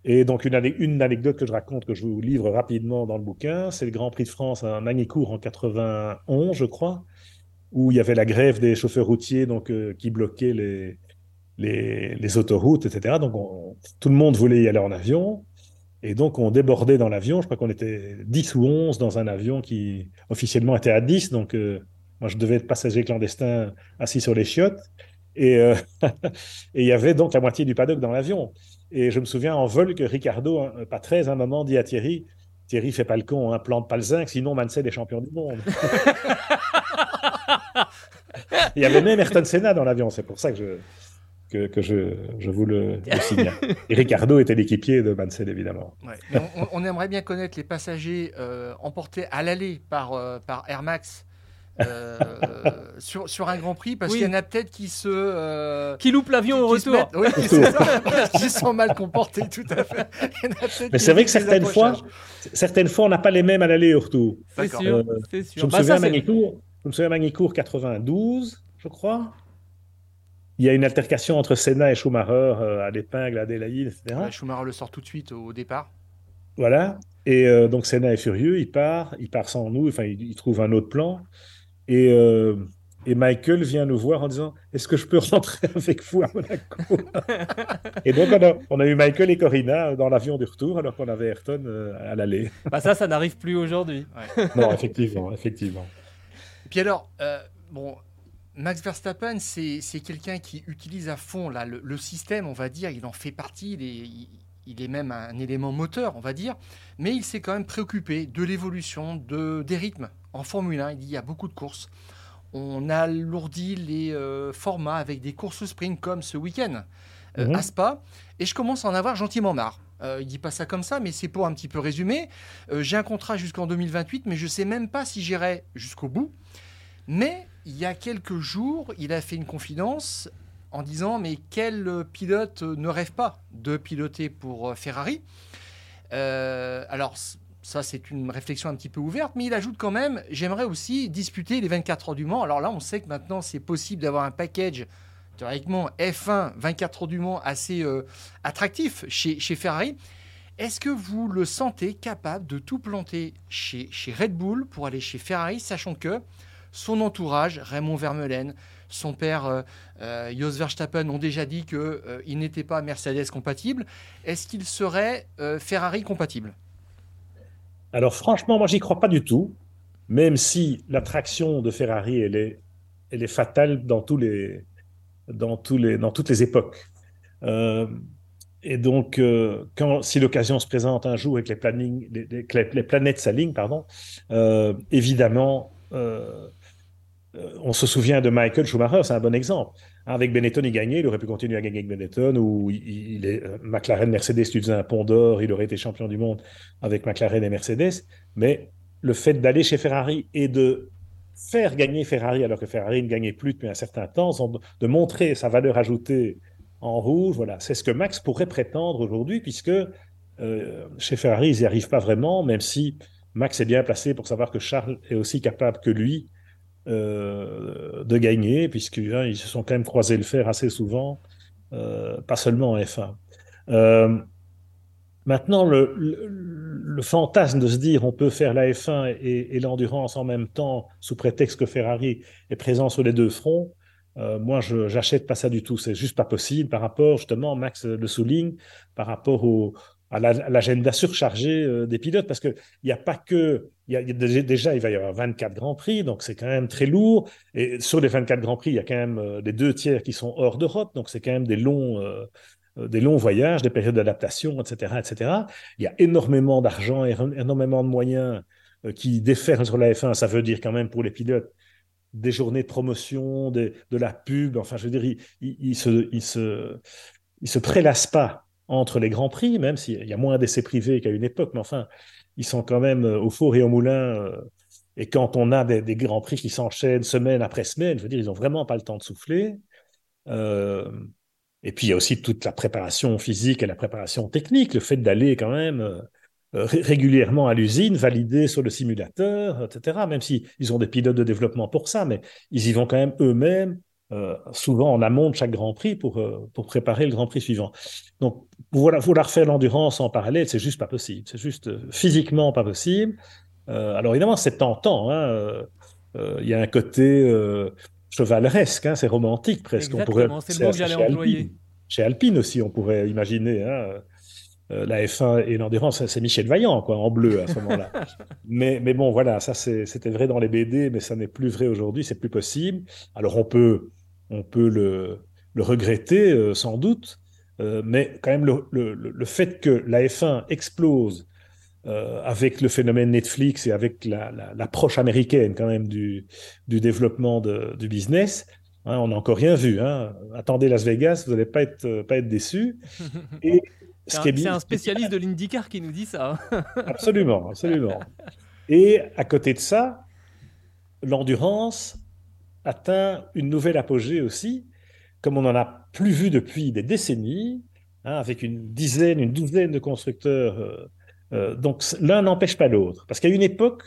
[SPEAKER 3] Et donc, une, une, anecdote que je raconte, que je vous livre rapidement dans le bouquin, c'est le Grand Prix de France à Magny-Cours en 91, je crois, où il y avait la grève des chauffeurs routiers donc, euh, qui bloquaient les, les, autoroutes, etc. Donc, tout le monde voulait y aller en avion. Et donc, on débordait dans l'avion. Je crois qu'on était 10 ou 11 dans un avion qui officiellement était à 10. Donc, euh, moi, je devais être passager clandestin assis sur les chiottes. Et, euh, il y avait donc la moitié du paddock dans l'avion. Et je me souviens en vol que Ricardo, pas très, à un moment, dit à Thierry Thierry, fais pas le con, hein, plante pas le zinc, sinon Mansell est champion du monde. Il y avait même Ayrton Senna dans l'avion, c'est pour ça que je, que, je, je, vous le, signale. Et Ricardo était l'équipier de Mansell, évidemment.
[SPEAKER 2] On, aimerait bien connaître les passagers euh, emportés à l'aller par, euh, par Air Max sur, sur un Grand Prix parce qu'il y en a peut-être qui se euh,
[SPEAKER 1] qui loupent l'avion au retour,
[SPEAKER 2] oui, qui sont mal comportés tout à fait.
[SPEAKER 3] Mais c'est vrai que certaines fois, certaines fois, on n'a pas les mêmes à l'aller et au retour.
[SPEAKER 1] C'est sûr, euh, sûr,
[SPEAKER 3] Je me, bah, souviens Magnicourt, je me souviens Magnicourt 92, je crois. Il y a une altercation entre Senna et Schumacher à l'épingle, à Adélaïde, etc.
[SPEAKER 2] Schumacher le sort tout de suite au départ.
[SPEAKER 3] Voilà. Et euh, donc Senna est furieux, il part, il part sans nous, enfin il, il trouve un autre plan. Et, euh, et Michael vient nous voir en disant Est-ce que je peux rentrer avec vous à Monaco? Et donc on a, on a eu Michael et Corina dans l'avion du retour alors qu'on avait Ayrton euh, à l'aller.
[SPEAKER 1] Bah ça, ça n'arrive plus aujourd'hui.
[SPEAKER 3] Non, effectivement, effectivement.
[SPEAKER 2] Et puis alors, euh, bon, Max Verstappen, c'est c'est quelqu'un qui utilise à fond là, le, le système, on va dire, il en fait partie, il est, il- il est même un élément moteur, on va dire, mais il s'est quand même préoccupé de l'évolution de, des rythmes en Formule 1. Il dit il y a beaucoup de courses. On alourdit les euh, formats avec des courses sprint comme ce week-end euh,
[SPEAKER 3] Mhm.
[SPEAKER 2] à Spa, et je commence à en avoir gentiment marre. Euh, il dit pas ça comme ça, mais c'est pour un petit peu résumer. J'ai un contrat jusqu'en 2028, mais je sais même pas si j'irai jusqu'au bout. Mais il y a quelques jours, il a fait une confidence en disant mais quel euh, pilote euh, ne rêve pas de piloter pour euh, Ferrari? Alors ça c'est une réflexion un petit peu ouverte, mais il ajoute quand même j'aimerais aussi disputer les 24 heures du Mans. Alors là on sait que maintenant c'est possible d'avoir un package théoriquement F1 24 heures du Mans assez attractif chez, chez Ferrari. Est-ce que vous le sentez capable de tout planter chez, chez Red Bull pour aller chez Ferrari, sachant que son entourage, Raymond Vermeulen, son père euh, euh, Jos Verstappen ont déjà dit qu'il n'était pas Mercedes compatible. Est-ce qu'il serait euh, Ferrari compatible
[SPEAKER 3] Alors franchement, moi j'y crois pas du tout, même si l'attraction de Ferrari, elle est, elle est fatale dans, tous les, dans, tous les, dans toutes les époques. Euh, et donc, euh, quand, si l'occasion se présente un jour et que les, plannings, les, les- planètes s'alignent, pardon, euh, évidemment, euh, euh, on se souvient de Michael Schumacher, c'est un bon exemple. Avec Benetton, il gagnait, il aurait pu continuer à gagner avec Benetton, ou il, est, euh, McLaren, Mercedes, tu faisais un pont d'or, il aurait été champion du monde avec McLaren et Mercedes. Mais le fait d'aller chez Ferrari et de faire gagner Ferrari alors que Ferrari ne gagnait plus depuis un certain temps, de montrer sa valeur ajoutée en rouge, voilà, c'est ce que Max pourrait prétendre aujourd'hui, puisque euh, chez Ferrari, ils n'y arrivent pas vraiment, même si Max est bien placé pour savoir que Charles est aussi capable que lui euh, de gagner, puisqu'ils se sont quand même croisés le fer assez souvent, euh, pas seulement en F1. Euh, maintenant, le, fantasme de se dire on peut faire la F1 et, l'endurance en même temps, sous prétexte que Ferrari est présent sur les deux fronts, moi, je j'achète pas ça du tout. C'est juste pas possible par rapport, justement, Max le souligne, par rapport au, à la- à l'agenda surchargé euh, des pilotes, parce qu'il n'y a pas que. Y y a déjà- il va y avoir 24 Grands Prix, donc c'est quand même très lourd. Et sur les 24 Grands Prix, il y a quand même euh, les deux tiers qui sont hors d'Europe, donc c'est quand même des longs, euh, des longs voyages, des périodes d'adaptation, etc., etc. Il y a énormément d'argent, énormément de moyens qui déferlent sur la F1. Ça veut dire quand même pour les pilotes des journées de promotion, de la pub. Enfin, je veux dire, ils il, il se, il se, il se prélassent pas entre les grands prix, même s'il y a moins d'essais privés qu'à une époque. Mais enfin, ils sont quand même euh, au four et au moulin. euh, et quand on a des, grands prix qui s'enchaînent semaine après semaine, je veux dire, ils n'ont vraiment pas le temps de souffler. Euh, et puis, il y a aussi toute la préparation physique et la préparation technique, le fait d'aller quand même ré- régulièrement à l'usine, valider sur le simulateur, etc. Même si ils ont des pilotes de développement pour ça, mais ils y vont quand même eux-mêmes, euh, souvent en amont de chaque Grand Prix pour, euh, pour préparer le Grand Prix suivant. Donc, voilà, vouloir faire l'endurance en parallèle, c'est juste pas possible. C'est juste euh, physiquement pas possible. Alors évidemment, c'est tentant. hein, Il y a un côté chevaleresque, hein, c'est romantique presque. On pourrait-
[SPEAKER 1] Exactement, c'est le mot que j'allais
[SPEAKER 3] chez
[SPEAKER 1] employer.
[SPEAKER 3] Alpine. Chez Alpine aussi, on pourrait imaginer. hein, la F1 et l'endurance, c'est Michel Vaillant, quoi, en bleu à ce moment-là. mais, mais bon, voilà, ça c'était vrai dans les BD, mais ça n'est plus vrai aujourd'hui, c'est plus possible. Alors on peut, on peut le, le regretter, euh, sans doute, euh, mais quand même le, le- le- le fait que la F1 explose euh, avec le phénomène Netflix et avec la- la- l'approche américaine quand même du, du développement de- du business, hein, on n'a encore rien vu. hein. Attendez Las Vegas, vous n'allez pas être, pas être déçus. Et
[SPEAKER 1] C'est
[SPEAKER 3] ce
[SPEAKER 1] un, un spécialiste de l'IndyCar qui nous dit ça. hein.
[SPEAKER 3] Absolument, absolument. Et à côté de ça, l'endurance atteint une nouvelle apogée aussi, comme on n'en a plus vu depuis des décennies, hein, avec une dizaine, une douzaine de constructeurs. euh, euh, donc l'un n'empêche pas l'autre. Parce qu'il y a une époque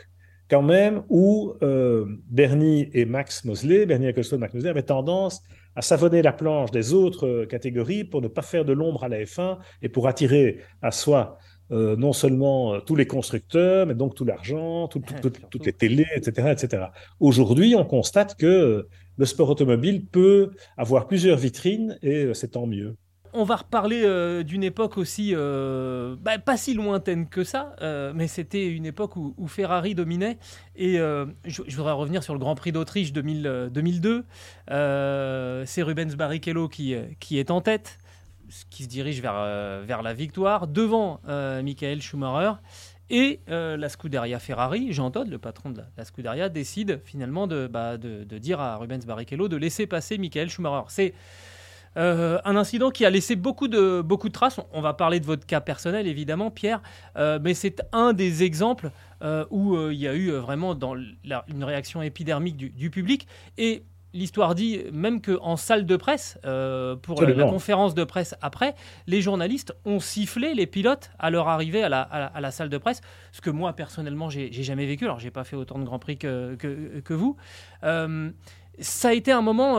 [SPEAKER 3] quand même où euh, Bernie et Max Mosley, Bernie Ecclestone, Max Mosley, avaient tendance à savonner la planche des autres catégories pour ne pas faire de l'ombre à la F1 et pour attirer à soi euh, non seulement euh, tous les constructeurs, mais donc tout l'argent, tout, tout, tout, toutes les télés, etc. etc. Aujourd'hui, on constate que le sport automobile peut avoir plusieurs vitrines et c'est tant mieux.
[SPEAKER 1] On va reparler euh, d'une époque aussi euh, bah, pas si lointaine que ça, euh, mais c'était une époque où, où Ferrari dominait. Et je, je, voudrais revenir sur le Grand Prix d'Autriche 2002. C'est Rubens Barrichello qui, qui est en tête, qui se dirige vers, vers la victoire, devant Michael Schumacher. Et la Scuderia Ferrari, Jean Todt, le patron de la, Scuderia, décide finalement de, bah, de, de, dire à Rubens Barrichello de laisser passer Michael Schumacher. C'est euh, un incident qui a laissé beaucoup de, beaucoup de traces. On va parler de votre cas personnel, évidemment, Pierre, euh, mais c'est un des exemples euh, où il y a eu vraiment dans une réaction épidermique du, du public. Et l'histoire dit même qu'en salle de presse, pour la, la, conférence de presse après, les journalistes ont sifflé les pilotes à leur arrivée à la, à la, à la salle de presse, ce que moi, personnellement, j'ai jamais vécu. Alors, j'ai pas fait autant de Grands Prix que, que, que vous. ça a été un moment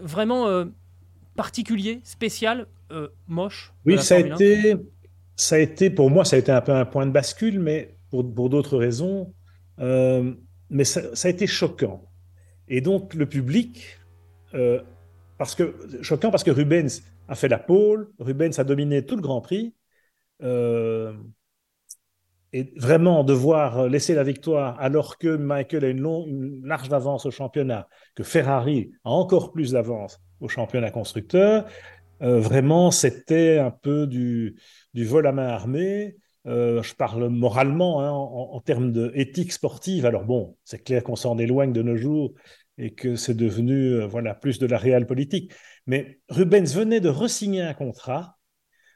[SPEAKER 1] vraiment particulier, spécial, euh, moche
[SPEAKER 3] Oui, ça a, été, ça a été, pour moi, ça a été un peu un point de bascule, mais pour, pour d'autres raisons. Euh, mais ça, ça, a été choquant. Et donc, le public, euh, parce que, choquant parce que Rubens a fait la pole, Rubens a dominé tout le Grand Prix. Euh, et vraiment devoir laisser la victoire alors que Michael a une, large d'avance au championnat, que Ferrari a encore plus d'avance au championnat constructeur, euh, vraiment c'était un peu du, du, vol à main armée. Euh, je parle moralement hein, en, en, termes d'éthique sportive. Alors bon, c'est clair qu'on s'en éloigne de nos jours et que c'est devenu euh, voilà plus de la réelle politique. Mais Rubens venait de resigner un contrat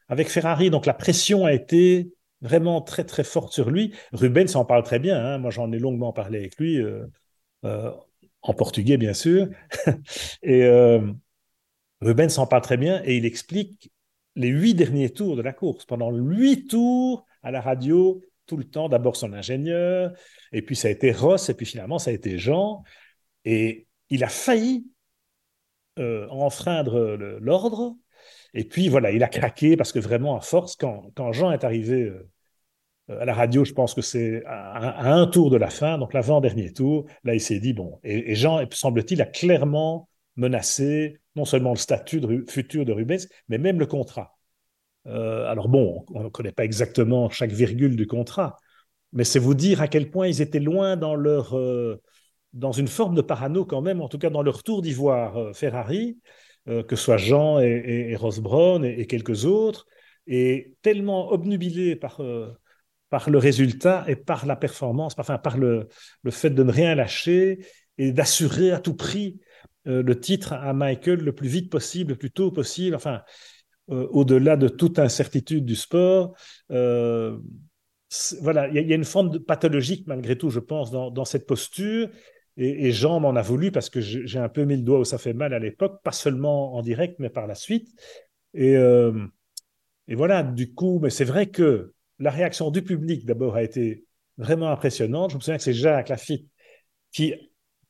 [SPEAKER 3] avec Ferrari, donc la pression a été vraiment très très forte sur lui. Rubens en parle très bien, hein. moi j'en ai longuement parlé avec lui, euh, euh, en portugais bien sûr. et Rubens en parle très bien et il explique les huit derniers tours de la course. Pendant huit tours à la radio, tout le temps, d'abord son ingénieur, et puis ça a été Ross, et puis finalement ça a été Jean. Et il a failli euh, enfreindre l'ordre. Et puis voilà, il a craqué parce que vraiment, à force, quand, quand Jean est arrivé euh, à la radio, je pense que c'est à, un tour de la fin, donc l'avant-dernier tour. Là, il s'est dit, bon, et, Jean, semble-t-il, a clairement menacé non seulement le statut futur de Rubens, mais même le contrat. Euh, alors bon, on ne connaît pas exactement chaque virgule du contrat, mais c'est vous dire à quel point ils étaient loin dans leur... dans une forme de parano quand même, en tout cas dans leur tour d'ivoire euh, Ferrari, que ce soit Jean et, et, et Ross Brown et, quelques autres, et tellement obnubilés par par le résultat et par la performance, enfin par le, le fait de ne rien lâcher et d'assurer à tout prix euh, le titre à Michael le plus vite possible, le plus tôt possible, enfin, euh, au-delà de toute incertitude du sport. Euh, voilà, il y, a une forme pathologique malgré tout, je pense, dans cette posture. Et, Jean m'en a voulu parce que j'ai un peu mis le doigt où ça fait mal à l'époque, pas seulement en direct, mais par la suite. Et, euh, et voilà, du coup, mais c'est vrai que la réaction du public, d'abord, a été vraiment impressionnante. Je me souviens que c'est Jacques Lafitte qui,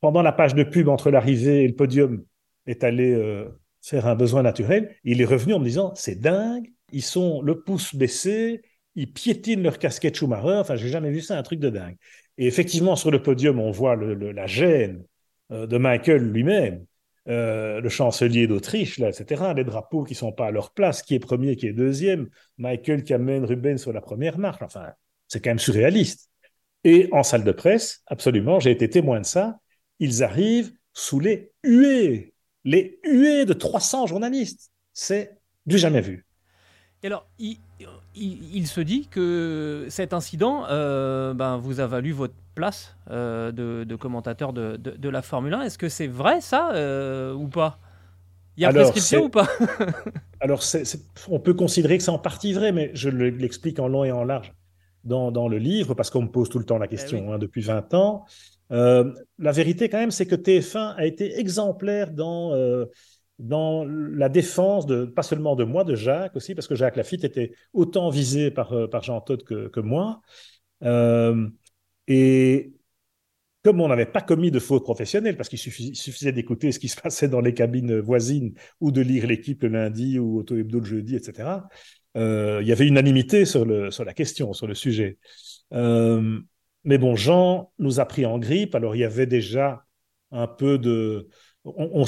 [SPEAKER 3] pendant la page de pub entre l'arrivée et le podium, est allé euh, faire un besoin naturel. Il est revenu en me disant C'est dingue, ils sont le pouce baissé, ils piétinent leur casquette Schumacher. Enfin, j'ai jamais vu ça, un truc de dingue. Et effectivement, sur le podium, on voit la gêne euh, de Michael lui-même. Euh, le chancelier d'Autriche, etc., les drapeaux qui sont pas à leur place, qui est premier, qui est deuxième, Michael qui amène Ruben sur la première marche, enfin, c'est quand même surréaliste. Et en salle de presse, absolument, j'ai été témoin de ça, ils arrivent sous les huées, les huées de 300 journalistes. C'est du jamais vu.
[SPEAKER 1] Et alors, il, il, il, se dit que cet incident euh, ben, vous a valu votre place euh, de, de, commentateur de, de, de, la Formule 1. Est-ce que c'est vrai ça euh, ou pas? Il y a alors, prescription ou pas?
[SPEAKER 3] Alors, c est, c est, on peut considérer que c'est en partie vrai, mais je l'explique en long et en large dans, dans le livre parce qu'on me pose tout le temps la question eh oui. hein, depuis 20 ans. La vérité quand même, c'est que TF1 a été exemplaire dans, dans la défense, de, pas seulement de moi, de Jacques aussi, parce que Jacques Lafitte était autant visé par, euh, par Jean Todt que, que moi. Euh, et comme on n'avait pas commis de faute professionnelle, parce qu'il suffisait, d'écouter ce qui se passait dans les cabines voisines ou de lire l'équipe le lundi ou Auto Hebdo le jeudi, etc., il y avait unanimité sur, le, sur la question, sur le sujet. mais bon, Jean nous a pris en grippe. Alors, il y avait déjà un peu de. On,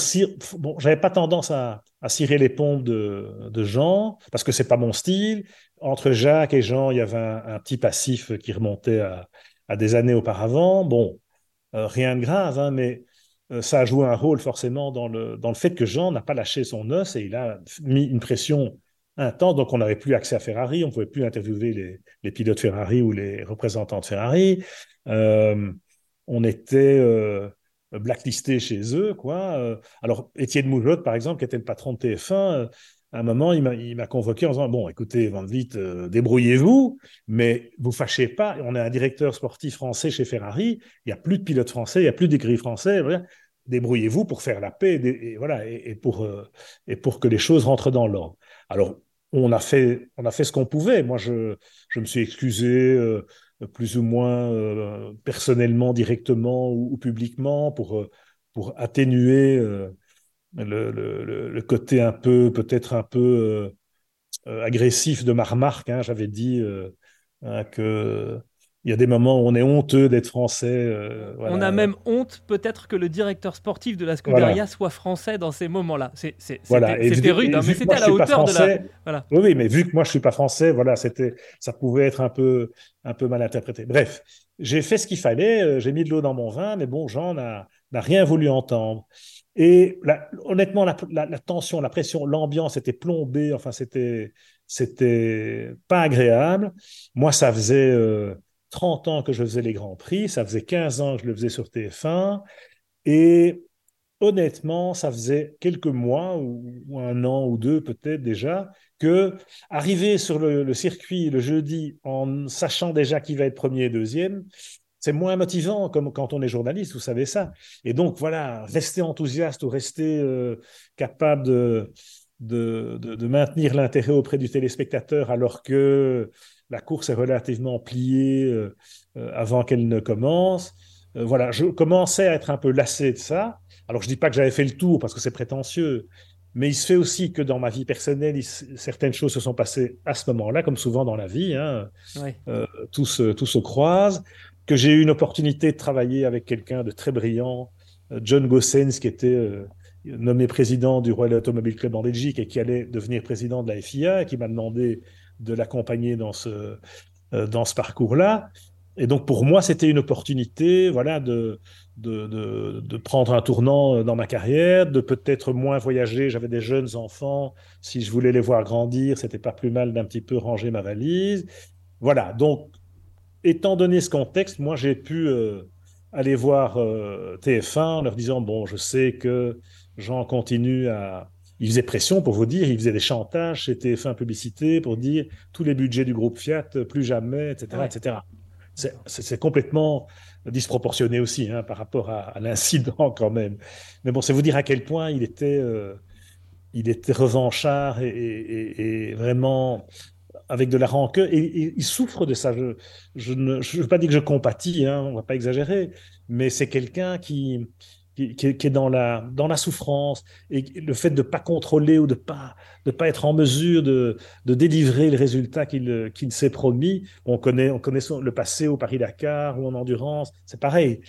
[SPEAKER 3] bon, j'avais pas tendance à, cirer les pompes de, Jean parce que c'est pas mon style. Entre Jacques et Jean, il y avait un, petit passif qui remontait à, des années auparavant. Bon, rien de grave, hein, mais euh, ça a joué un rôle forcément dans le, dans le fait que Jean n'a pas lâché son os et il a mis une pression intense. Donc, on n'avait plus accès à Ferrari, on ne pouvait plus interviewer les, les, pilotes Ferrari ou les représentants de Ferrari. Euh, on était euh, blacklisté chez eux. Quoi. alors, Étienne Moujotte, par exemple, qui était le patron de TF1, à un moment, il m'a convoqué en disant Bon, écoutez, Van Vliet, débrouillez-vous, mais vous fâchez pas. On a un directeur sportif français chez Ferrari, il n'y a plus de pilotes français, il n'y a plus d'écrits français. Débrouillez-vous pour faire la paix et, voilà, et, pour, euh, et pour que les choses rentrent dans l'ordre. Alors, on a fait, on a fait ce qu'on pouvait. Moi, je, je me suis excusé euh, plus ou moins euh, personnellement, directement ou, publiquement pour, pour atténuer le, le, côté un peu, peut-être un peu euh, agressif de ma remarque. Hein. J'avais dit euh, hein, que il y a des moments où on est honteux d'être français. Euh,
[SPEAKER 1] on a même honte peut-être que le directeur sportif de la Scuderia soit français dans ces moments-là. C'était voilà. rude, hein, mais c'était à la hauteur de la.
[SPEAKER 3] Voilà. Oui, mais vu que moi je suis pas français, voilà, c'était, ça pouvait être un peu, un peu mal interprété. Bref, j'ai fait ce qu'il fallait, j'ai mis de l'eau dans mon vin, mais bon, Jean n'a rien voulu entendre. Et honnêtement, la, tension, la pression, l'ambiance était plombée. Enfin, c'était, c'était pas agréable. Moi, ça faisait 30 euh, ans que je faisais les Grands Prix. Ça faisait 15 ans que je le faisais sur TF1. Et honnêtement, ça faisait quelques mois ou, un an ou deux peut-être déjà que arriver sur le, circuit le jeudi en sachant déjà qui va être premier et deuxième, c'est moins motivant comme quand on est journaliste, vous savez ça. Et donc voilà, rester enthousiaste ou rester euh, capable de, de, maintenir l'intérêt auprès du téléspectateur alors que la course est relativement pliée euh, euh, avant qu'elle ne commence. voilà, je commençais à être un peu lassé de ça. Alors je dis pas que j'avais fait le tour parce que c'est prétentieux, mais il se fait aussi que dans ma vie personnelle, certaines choses se sont passées à ce moment-là, comme souvent dans la vie. Hein. tout, se, tout se croise que j'ai eu une opportunité de travailler avec quelqu'un de très brillant, euh, John Gossens, qui était euh, nommé président du Royal Automobile Club en Belgique et qui allait devenir président de la FIA, et qui m'a demandé de l'accompagner dans ce, euh, dans ce parcours-là. Et donc pour moi, c'était une opportunité voilà, de, de, de, prendre un tournant dans ma carrière, de peut-être moins voyager. J'avais des jeunes enfants, si je voulais les voir grandir, c'était pas plus mal d'un petit peu ranger ma valise. Voilà, donc étant donné ce contexte, moi, j'ai pu euh, aller voir euh, TF1 en leur disant, bon, je sais que Jean continue à... Il faisait pression pour vous dire, il faisait des chantages chez TF1 Publicité pour dire tous les budgets du groupe Fiat, plus jamais, etc. etc. C'est complètement disproportionné aussi hein, par rapport à, l'incident quand même. Mais bon, c'est vous dire à quel point il était, euh, il était revanchard et vraiment avec de la rancœur et, il souffre de ça. Je ne je veux pas dire que je compatis, hein, on va pas exagérer, mais c'est quelqu'un qui, qui, est dans la, dans la souffrance et le fait de ne pas contrôler ou de pas de pas être en mesure de, de délivrer le résultat qu'il qu'il s'est promis. On connaît, on connaît le passé au Paris-Dakar ou en endurance, c'est pareil.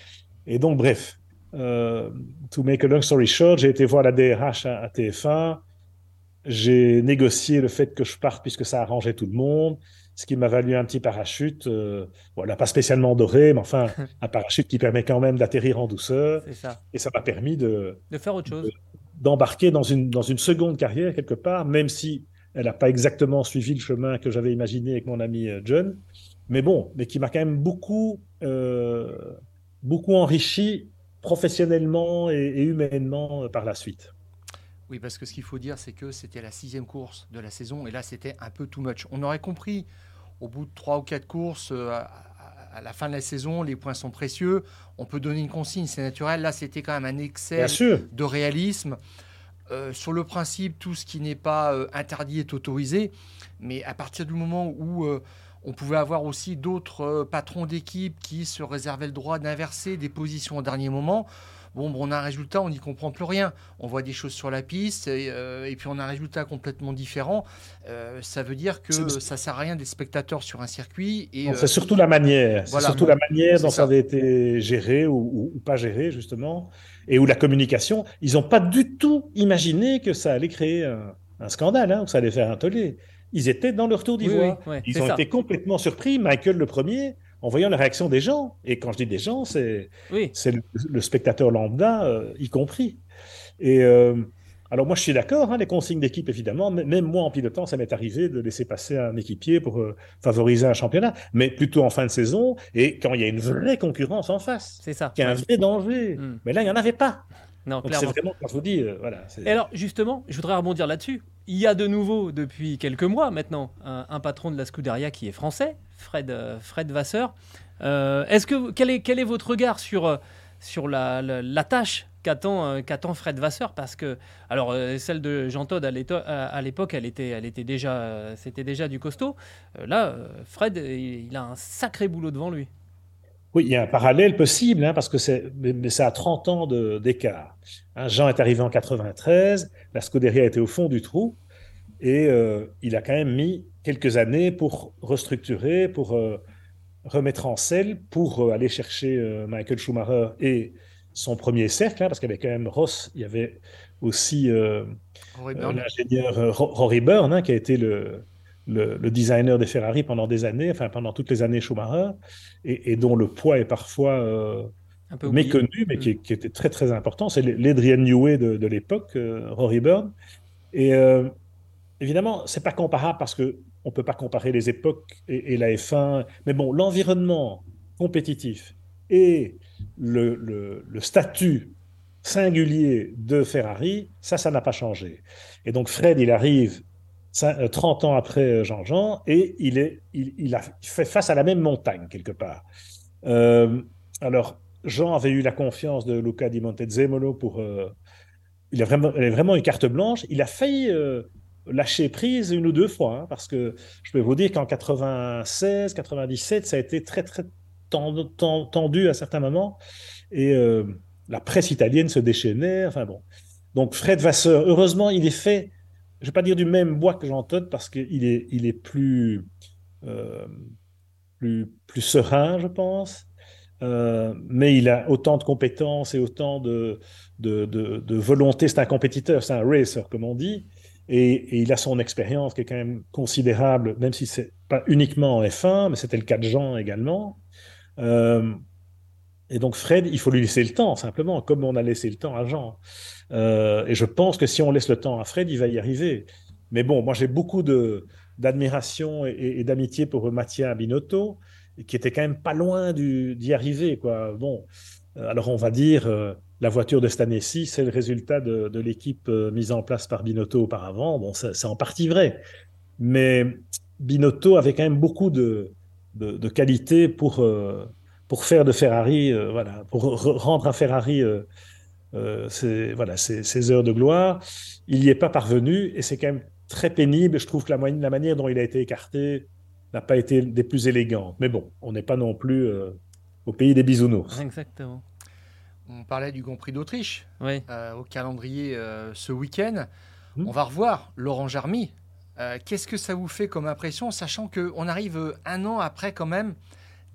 [SPEAKER 3] Et donc, bref, euh, to make a long story short, j'ai été voir la DRH à TF1 j'ai négocié le fait que je parte puisque ça arrangeait tout le monde, ce qui m'a valu un petit parachute, euh, voilà, pas spécialement doré, mais enfin un parachute qui permet quand même d'atterrir en douceur.
[SPEAKER 1] Ça.
[SPEAKER 3] Et ça m'a permis de,
[SPEAKER 1] de faire autre chose.
[SPEAKER 3] D'embarquer dans une, dans une seconde carrière quelque part, même si elle n'a pas exactement suivi le chemin que j'avais imaginé avec mon ami euh, John. Mais bon, mais qui m'a quand même beaucoup, euh, beaucoup enrichi professionnellement et, et humainement euh, par la suite.
[SPEAKER 2] Oui, parce que ce qu'il faut dire, c'est que c'était la sixième course de la saison, et là, c'était un peu too much. On aurait compris, au bout de trois ou quatre courses, euh, à, la fin de la saison, les points sont précieux, on peut donner une consigne, c'est naturel. Là, c'était quand même un excès de réalisme. Euh, sur le principe, tout ce qui n'est pas euh, interdit est autorisé, mais à partir du moment où on pouvait avoir aussi d'autres patrons d'équipe qui se réservaient le droit d'inverser des positions au dernier moment, Bon, on a un résultat, on n'y comprend plus rien. On voit des choses sur la piste et, et puis on a un résultat complètement différent. ça veut dire que ça sert à rien des spectateurs sur un circuit.
[SPEAKER 3] Et c'est surtout la manière, c'est surtout la manière dont ça. avait été géré ou, ou, pas géré justement, et où la communication. Ils n'ont pas du tout imaginé que ça allait créer un, un scandale, hein, que ça allait faire un tollé ils étaient dans leur tour d'ivoire. ils ont été complètement surpris, Michael le premier, en voyant la réaction des gens. Et quand je dis des gens, c'est le, spectateur lambda, euh, y compris. Et euh, alors moi, je suis d'accord, hein, les consignes d'équipe, évidemment. Même moi, en pilotant, ça m'est arrivé de laisser passer un équipier pour euh, favoriser un championnat, mais plutôt en fin de saison et quand il y a une vraie concurrence en face.
[SPEAKER 1] C'est ça.
[SPEAKER 3] Qui a un vrai danger. Hmm. Mais là, il n'y en avait pas. Non, c'est vraiment, quand je vous dis, voilà.
[SPEAKER 1] Et alors, justement, je voudrais rebondir là-dessus. Il y a de nouveau, depuis quelques mois maintenant, un, patron de la Scuderia qui est français, Fred, euh, Fred Vasseur. Euh, est-ce que, quel, est, quel est votre regard sur, euh, sur la, la, tâche qu'attend, qu'attend Fred Vasseur? Parce que, alors, celle de Jean Todd à l'époque, elle était, elle était déjà, c'était déjà du costaud. là, Fred, il a un sacré boulot devant lui.
[SPEAKER 3] Oui, il y a un parallèle possible, hein, parce que c'est, mais ça a 30 ans d'écart. Hein, Jean est arrivé en 93, la Scuderia était au fond du trou, et euh, il a quand même mis quelques années pour restructurer, pour euh, remettre en selle, pour euh, aller chercher Michael Schumacher et son premier cercle, hein, parce qu'il y avait quand même Ross, il y avait aussi l'ingénieur Rory Byrne, qui a été le, le, designer des Ferrari pendant des années, enfin pendant toutes les années Schumacher, et, dont le poids est parfois euh, méconnu, mais mm. qui, était très très important. C'est l'Adrian Newey de, l'époque, euh, Rory Byrne. Et euh, évidemment, c'est pas comparable parce que on peut pas comparer les époques et, la F1, mais bon, l'environnement compétitif et le, le, statut singulier de Ferrari, ça, ça n'a pas changé. Et donc Fred, il arrive 30 euh, ans après euh, Jean-Jean, et il, est, il, a fait face à la même montagne, quelque part. Euh, alors, Jean avait eu la confiance de Luca di Montezemolo pour... il, a vraiment, il vraiment une carte blanche. Il a failli lâcher prise une ou deux fois, hein, parce que je peux vous dire qu'en 96, 97, ça a été très, très tendu à certains moments, et la presse italienne se déchaînait, enfin bon. Donc Fred Vasseur, heureusement, il est fait je ne vais pas dire du même bois que Jean Todt parce qu'il est, euh, plus, serein, je pense. Euh, mais il a autant de compétences et autant de, volonté. C'est un compétiteur, c'est un racer, comme on dit. Et, il a son expérience qui est quand même considérable, même si c'est pas uniquement en F1, mais c'était le cas de Jean également. Euh, et donc Fred, il faut lui laisser le temps, simplement, comme on a laissé le temps à Jean. Euh, et je pense que si on laisse le temps à Fred, il va y arriver. Mais bon, moi j'ai beaucoup d'admiration et, d'amitié pour Mattia Binotto, qui était quand même pas loin d'y arriver. Quoi. Bon, euh, alors on va dire, euh, la voiture de cette année-ci, c'est le résultat de, l'équipe mise en place par Binotto auparavant. Bon, c'est en partie vrai. Mais Binotto avait quand même beaucoup de, de, qualités pour, pour faire de Ferrari, voilà, pour rendre un Ferrari euh, voilà, ces heures de gloire. Il n'y est pas parvenu et c'est quand même très pénible. Je trouve que la, la, manière dont il a été écarté n'a pas été des plus élégantes. Mais bon, on n'est pas non plus euh, au pays des bisounours.
[SPEAKER 1] Exactement.
[SPEAKER 2] On parlait du Grand Prix d'Autriche
[SPEAKER 1] euh,
[SPEAKER 2] au calendrier ce week-end. Hmm. On va revoir Laurent Jarmy. Qu'est-ce que ça vous fait comme impression, sachant qu'on arrive un an après quand même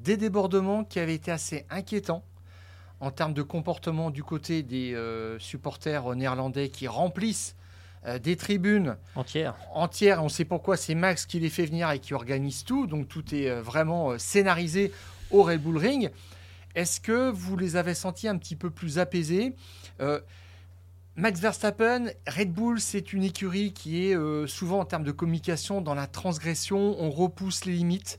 [SPEAKER 2] des débordements qui avaient été assez inquiétants en termes de comportement du côté des euh, supporters néerlandais qui remplissent euh, des tribunes
[SPEAKER 1] entières.
[SPEAKER 2] entières. On sait pourquoi c'est Max qui les fait venir et qui organise tout. Donc tout est euh, vraiment scénarisé au Red Bull Ring. Est-ce que vous les avez sentis un petit peu plus apaisés? Max Verstappen, Red Bull, c'est une écurie qui est souvent en termes de communication dans la transgression, on repousse les limites.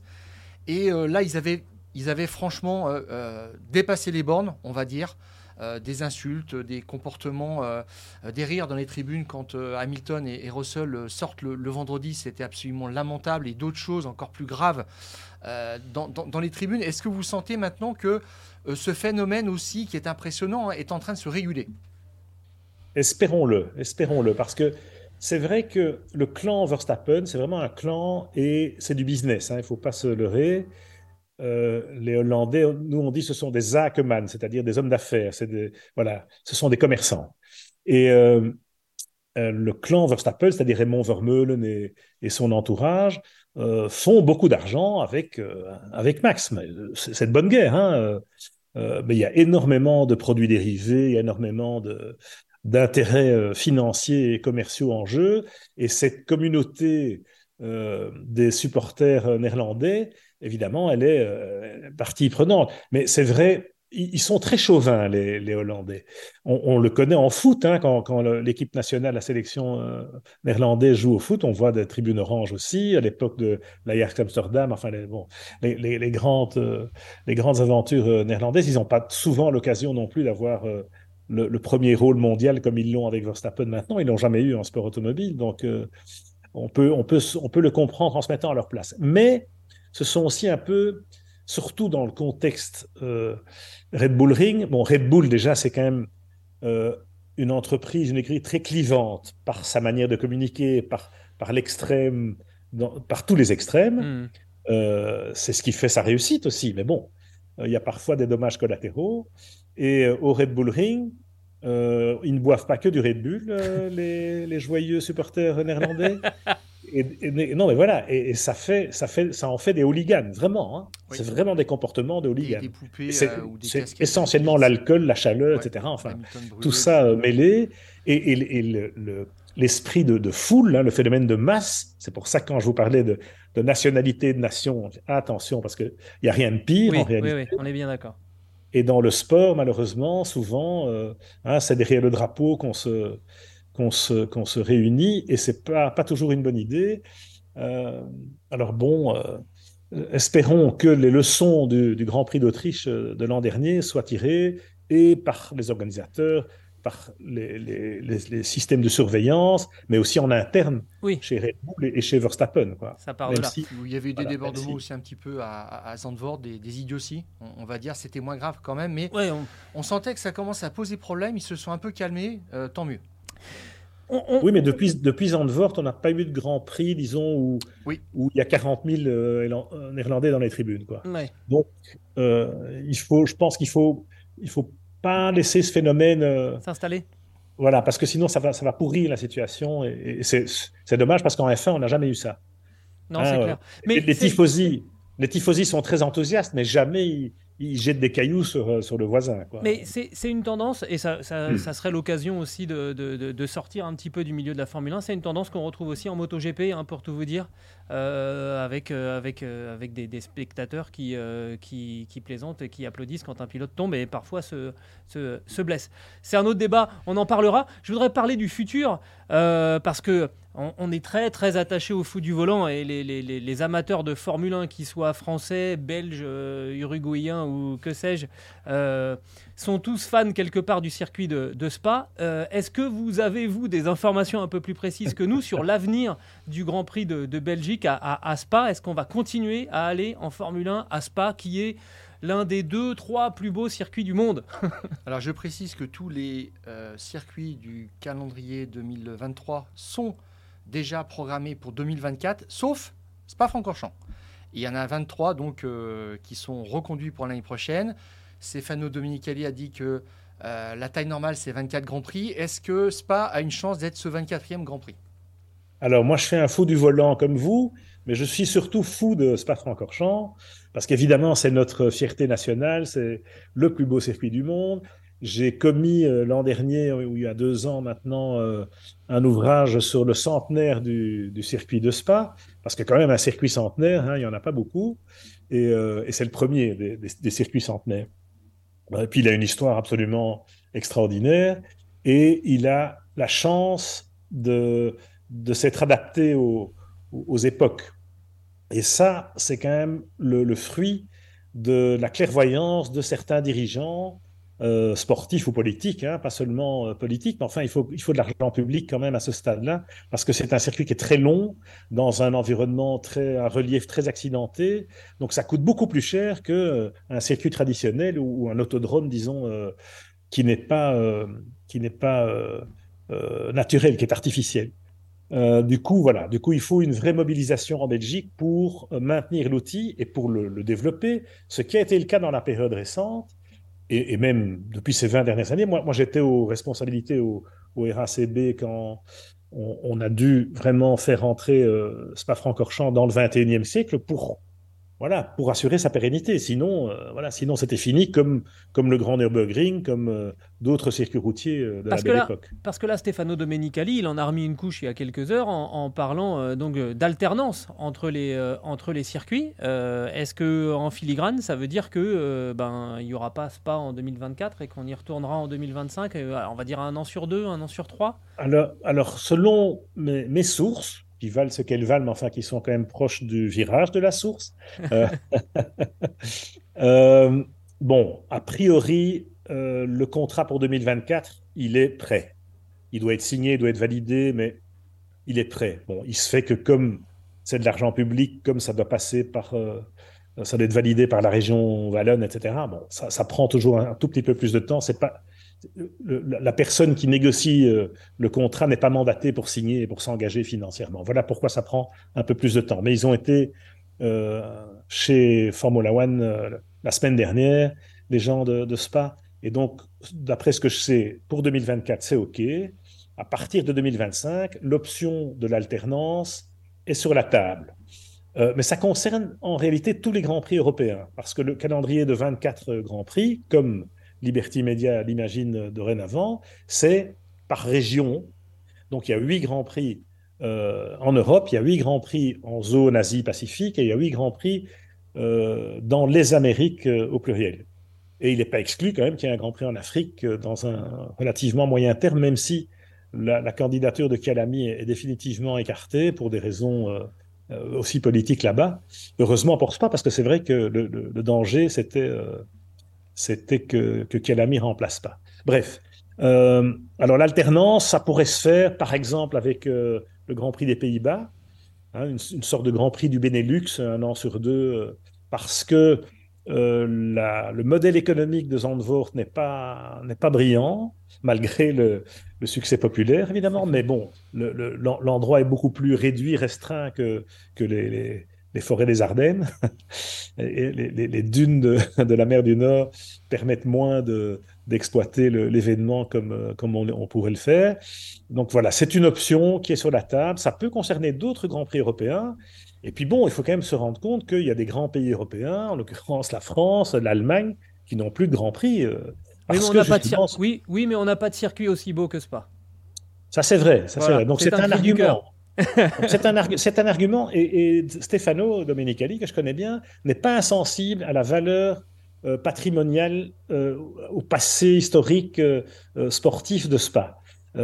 [SPEAKER 2] Et là, ils avaient ils avaient franchement euh, euh, dépassé les bornes, on va dire. Euh, des insultes, des comportements, des rires dans les tribunes quand Hamilton et, Russell sortent le, vendredi, c'était absolument lamentable et d'autres choses encore plus graves dans, les tribunes. Est-ce que vous sentez maintenant que ce phénomène aussi, qui est impressionnant, est en train de se réguler?
[SPEAKER 3] Espérons-le, espérons-le, parce que c'est vrai que le clan Verstappen, c'est vraiment un clan et c'est du business, hein, il ne faut pas se leurrer. Les Hollandais, nous on dit ce sont des zakenman, c'est-à-dire des hommes d'affaires, voilà, ce sont des commerçants. Et le clan Verstappen, c'est-à-dire Raymond Vermeulen et, son entourage, font beaucoup d'argent avec, avec Max. C'est de bonne guerre. Hein mais il y a énormément de produits dérivés, énormément d'intérêts euh, financiers et commerciaux en jeu. Et cette communauté euh, des supporters euh, néerlandais, évidemment, elle est partie prenante. Mais c'est vrai, ils sont très chauvins, les, Hollandais. On, le connaît en foot, hein, quand, l'équipe nationale, la sélection néerlandaise joue au foot, on voit des tribunes oranges aussi, à l'époque de l'Ajax Amsterdam, enfin, les, bon, les, grandes, les grandes aventures néerlandaises, ils n'ont pas souvent l'occasion non plus d'avoir le, premier rôle mondial comme ils l'ont avec Verstappen maintenant. Ils l'ont jamais eu en sport automobile. Donc, euh, on, peut, on, peut, on peut le comprendre en se mettant à leur place. Mais ce sont aussi un peu, surtout dans le contexte euh, Red Bull Ring, bon, Red Bull, déjà, c'est quand même euh, une entreprise, une écrit très clivante par sa manière de communiquer, par, par l'extrême, par tous les extrêmes. Hmm. c'est ce qui fait sa réussite aussi. Mais bon, il y a parfois des dommages collatéraux. Et euh, au Red Bull Ring, euh, ils ne boivent pas que du Red Bull, euh, les, joyeux supporters néerlandais. Et, non, mais voilà, et, ça, fait, ça, fait, ça en fait des hooligans, vraiment. Hein. C'est vraiment des des de hooligans. C'est essentiellement l'alcool, la chaleur, etc. Enfin, tout ça mêlé. Et, l'esprit de, foule, hein, le phénomène de masse, c'est pour ça que quand je vous parlais de, nationalité, de nation, attention, parce qu'il n'y a rien de pire en réalité.
[SPEAKER 1] Oui, oui, on est bien d'accord.
[SPEAKER 3] Et dans le sport, malheureusement, souvent, euh, hein, c'est derrière le drapeau qu'on se, qu'on se, qu'on se réunit et c'est pas, pas toujours une bonne idée. Euh, alors bon, euh, espérons que les leçons du, du Grand Prix d'Autriche de l'an dernier soient tirées et par les organisateurs par les, les, systèmes de surveillance, mais aussi en interne chez Red Bull et, chez Verstappen. Quoi.
[SPEAKER 2] Ça part de là. il y avait eu des débordements aussi un petit peu à, à Zandvoort, des, des idioties, on, va dire. C'était moins grave quand même, mais on... sentait que ça commence à poser problème. Ils se sont un peu calmés, euh, tant mieux.
[SPEAKER 3] Oui, mais depuis, depuis Zandvoort, on n'a pas eu de Grand Prix, disons, où, où il y a 40 000 euh, euh, Néerlandais dans les tribunes. Quoi. Donc, il faut, je pense qu'il faut, il faut pas laisser ce phénomène
[SPEAKER 1] euh, s'installer.
[SPEAKER 3] Voilà, parce que sinon ça va, ça va pourrir la situation et, c'est dommage parce qu'en F1 on n'a jamais eu ça.
[SPEAKER 1] Non, c'est hein, clair.
[SPEAKER 3] Mais les, tifosi, les tifosi sont très enthousiastes, mais jamais il jette des cailloux sur, euh, sur le voisin. Quoi.
[SPEAKER 1] Mais c'est une tendance, et ça, ça, hmm. ça serait l'occasion aussi de, de, de, sortir un petit peu du milieu de la Formule 1. C'est une tendance qu'on retrouve aussi en MotoGP, hein, pour tout vous dire, euh, avec, euh, avec, avec des, spectateurs qui, qui, plaisantent et qui applaudissent quand un pilote tombe et parfois se, se, se blesse. C'est un autre débat, on en parlera. Je voudrais parler du futur, parce que on, est très très attaché au foot du volant et les, amateurs de Formule 1, qu'ils soient français, belges, euh, uruguayens ou que sais-je, euh, sont tous fans quelque part du circuit de, Spa. Euh, est-ce que vous avez, vous, des informations un peu plus précises que nous sur l'avenir du Grand Prix de, Belgique à, Spa? Est-ce qu'on va continuer à aller en Formule 1 à Spa, qui est l'un des deux, trois plus beaux circuits du monde?
[SPEAKER 2] Alors je précise que tous les circuits du calendrier 2023 sont déjà programmés pour 2024, sauf Spa-Francorchamps. Il y en a 23 donc, euh, qui sont reconduits pour l'année prochaine. Stefano Dominicali a dit que euh, la taille normale, c'est 24 Grands Prix. Est-ce que Spa a une chance d'être ce 24e Grand Prix?
[SPEAKER 3] Alors, moi, je fais un fou du volant comme vous, mais je suis surtout fou de Spa-Francorchamps, parce qu'évidemment, c'est notre fierté nationale, c'est le plus beau circuit du monde. J'ai commis euh, l'an dernier, ou il y a deux ans maintenant, euh, un ouvrage sur le centenaire du, circuit de Spa, parce que quand même un circuit centenaire, hein, il n'y en a pas beaucoup, et, c'est le premier des, circuits centenaires. Et puis il a une histoire absolument extraordinaire, et il a la chance de, de s'être adapté aux, époques. Et ça, c'est quand même le fruit de la clairvoyance de certains dirigeants euh, sportif ou politique, hein, pas seulement euh, politique, mais enfin, il faut, il faut de l'argent public quand même à ce stade-là, parce que c'est un circuit qui est très long, dans un environnement très, un relief très accidenté, donc ça coûte beaucoup plus cher qu'un euh, un circuit traditionnel ou, un autodrome, disons, qui n'est pas, qui naturel, qui est artificiel. Du coup, voilà. Du coup, il faut une vraie mobilisation en Belgique pour maintenir l'outil et pour le, développer, ce qui a été le cas dans la période récente et, même depuis ces 20 dernières années. Moi, j'étais aux responsabilités au, au RACB quand on, a dû vraiment faire entrer euh, Spa-Francorchamps dans le 21e siècle pour voilà, pour assurer sa pérennité. Sinon, euh, voilà, sinon c'était fini, comme, comme le Grand Nürburgring, comme euh, d'autres circuits routiers euh, de la belle époque.
[SPEAKER 1] Parce que là, Stefano Domenicali, il en a remis une couche il y a quelques heures en, parlant donc d'alternance entre les entre les circuits. Est-ce que en filigrane, ça veut dire que ben il y aura pas Spa en 2024 et qu'on y retournera en 2025 On va dire un an sur deux, un an sur trois?
[SPEAKER 3] Alors, alors selon mes sources qui valent ce qu'elles valent, mais enfin qui sont quand même proches du virage de la source. Euh, euh, bon, a priori, euh, le contrat pour 2024, il est prêt. Il doit être signé, il doit être validé, mais il est prêt. Bon, il se fait que comme c'est de l'argent public, comme ça doit passer par, ça doit être validé par la région wallonne, etc. Bon, ça, ça prend toujours un, un, tout petit peu plus de temps. C'est pas, la personne qui négocie euh, le contrat n'est pas mandatée pour signer et pour s'engager financièrement. Voilà pourquoi ça prend un peu plus de temps. Mais ils ont été euh, chez Formula One euh, la semaine dernière, les gens de, Spa. Et donc, d'après ce que je sais, pour 2024, c'est OK. À partir de 2025, l'option de l'alternance est sur la table. mais ça concerne en réalité tous les grands prix européens, parce que le calendrier de 24 grands prix, comme Liberty Media l'imagine dorénavant, c'est par région. Donc il y a huit grands prix euh, en Europe, il y a huit grands prix en zone Asie-Pacifique et il y a huit grands prix euh, dans les Amériques euh, au pluriel. Et il n'est pas exclu quand même qu'il y ait un grand prix en Afrique dans un relativement moyen terme, même si la, candidature de Calami est, définitivement écartée pour des raisons aussi politiques là-bas. Heureusement pour pas, parce que c'est vrai que le danger, c'était c'était que, que Calami remplace pas. Bref. Euh, alors l'alternance, ça pourrait se faire, par exemple, avec euh, le Grand Prix des Pays-Bas, hein, une, sorte de Grand Prix du Benelux, un an sur deux, euh, parce que le modèle économique de Zandvoort n'est pas, n'est pas brillant, malgré le, succès populaire, évidemment, mais bon, l'endroit est beaucoup plus réduit, restreint que, que les forêts des Ardennes. et les, dunes de, la mer du Nord permettent moins d'exploiter l'événement comme, euh, comme on, pourrait le faire. Donc voilà, c'est une option qui est sur la table. Ça peut concerner d'autres grands prix européens. Et puis bon, il faut quand même se rendre compte qu'il y a des grands pays européens, en l'occurrence la France, l'Allemagne, qui n'ont plus de grands prix.
[SPEAKER 1] Euh, oui, mais on pas de oui, oui, mais on n'a pas de circuit aussi beau que Spa.
[SPEAKER 3] Ça, c'est vrai. Ça, vrai. Donc, c'est un, un argument. C'est un, argument, et, Stefano Domenicali, que je connais bien, n'est pas insensible à la valeur euh, patrimoniale, euh, au passé historique euh, sportif de Spa.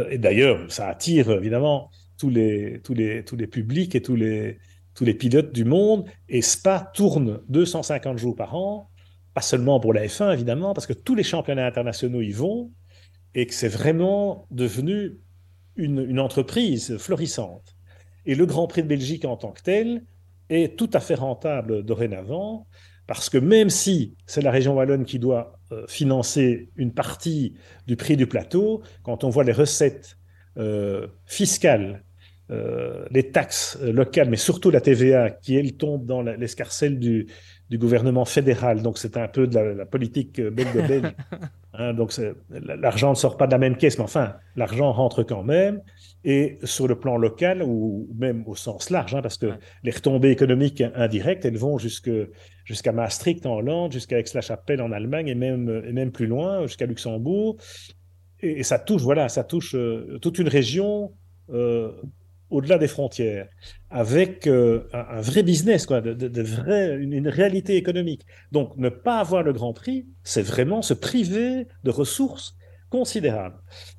[SPEAKER 3] et d'ailleurs, ça attire évidemment tous les, tous, les, tous les publics et tous les, tous les pilotes du monde, et Spa tourne 250 jours par an, pas seulement pour la F1 évidemment, parce que tous les championnats internationaux y vont, et que c'est vraiment devenu une, une entreprise florissante. Et le Grand Prix de Belgique en tant que tel est tout à fait rentable dorénavant, parce que même si c'est la région wallonne qui doit euh, financer une partie du prix du plateau, quand on voit les recettes euh, fiscales, euh, les taxes locales, mais surtout la TVA, qui elle tombe dans l'escarcelle du, du gouvernement fédéral, donc c'est un peu de la, politique belgo-belge. Hein, donc l'argent ne sort pas de la même caisse, mais enfin, l'argent rentre quand même et sur le plan local ou même au sens large, hein, parce que les retombées économiques indirectes, elles vont jusqu'à Maastricht en Hollande, jusqu'à Aix-la-Chapelle en Allemagne et même, et même plus loin, jusqu'à Luxembourg. Et, ça touche, voilà, ça touche euh, toute une région euh, au-delà des frontières, avec euh, un, vrai business, quoi, de, de, une, réalité économique. Donc, ne pas avoir le Grand Prix, c'est vraiment se priver de ressources considérable.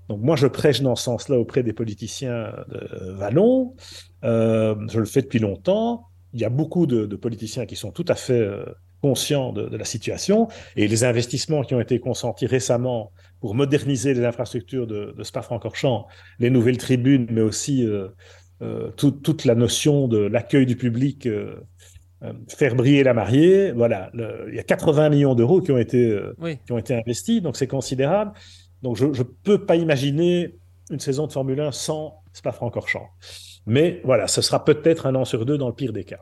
[SPEAKER 3] Donc moi, je prêche dans ce sens-là auprès des politiciens de Vallon. Euh, je le fais depuis longtemps. Il y a beaucoup de, politiciens qui sont tout à fait euh, conscients de, la situation. Et les investissements qui ont été consentis récemment pour moderniser les infrastructures de, Spa-Francorchamps, les nouvelles tribunes, mais aussi euh, toute la notion de l'accueil du public, faire briller la mariée, voilà, il y a 80 millions d'euros qui ont été qui ont été investis, donc c'est considérable. Donc je ne peux pas imaginer une saison de Formule 1 sans Spa-Francorchamps. Mais voilà, ce sera peut-être un an sur deux dans le pire des cas.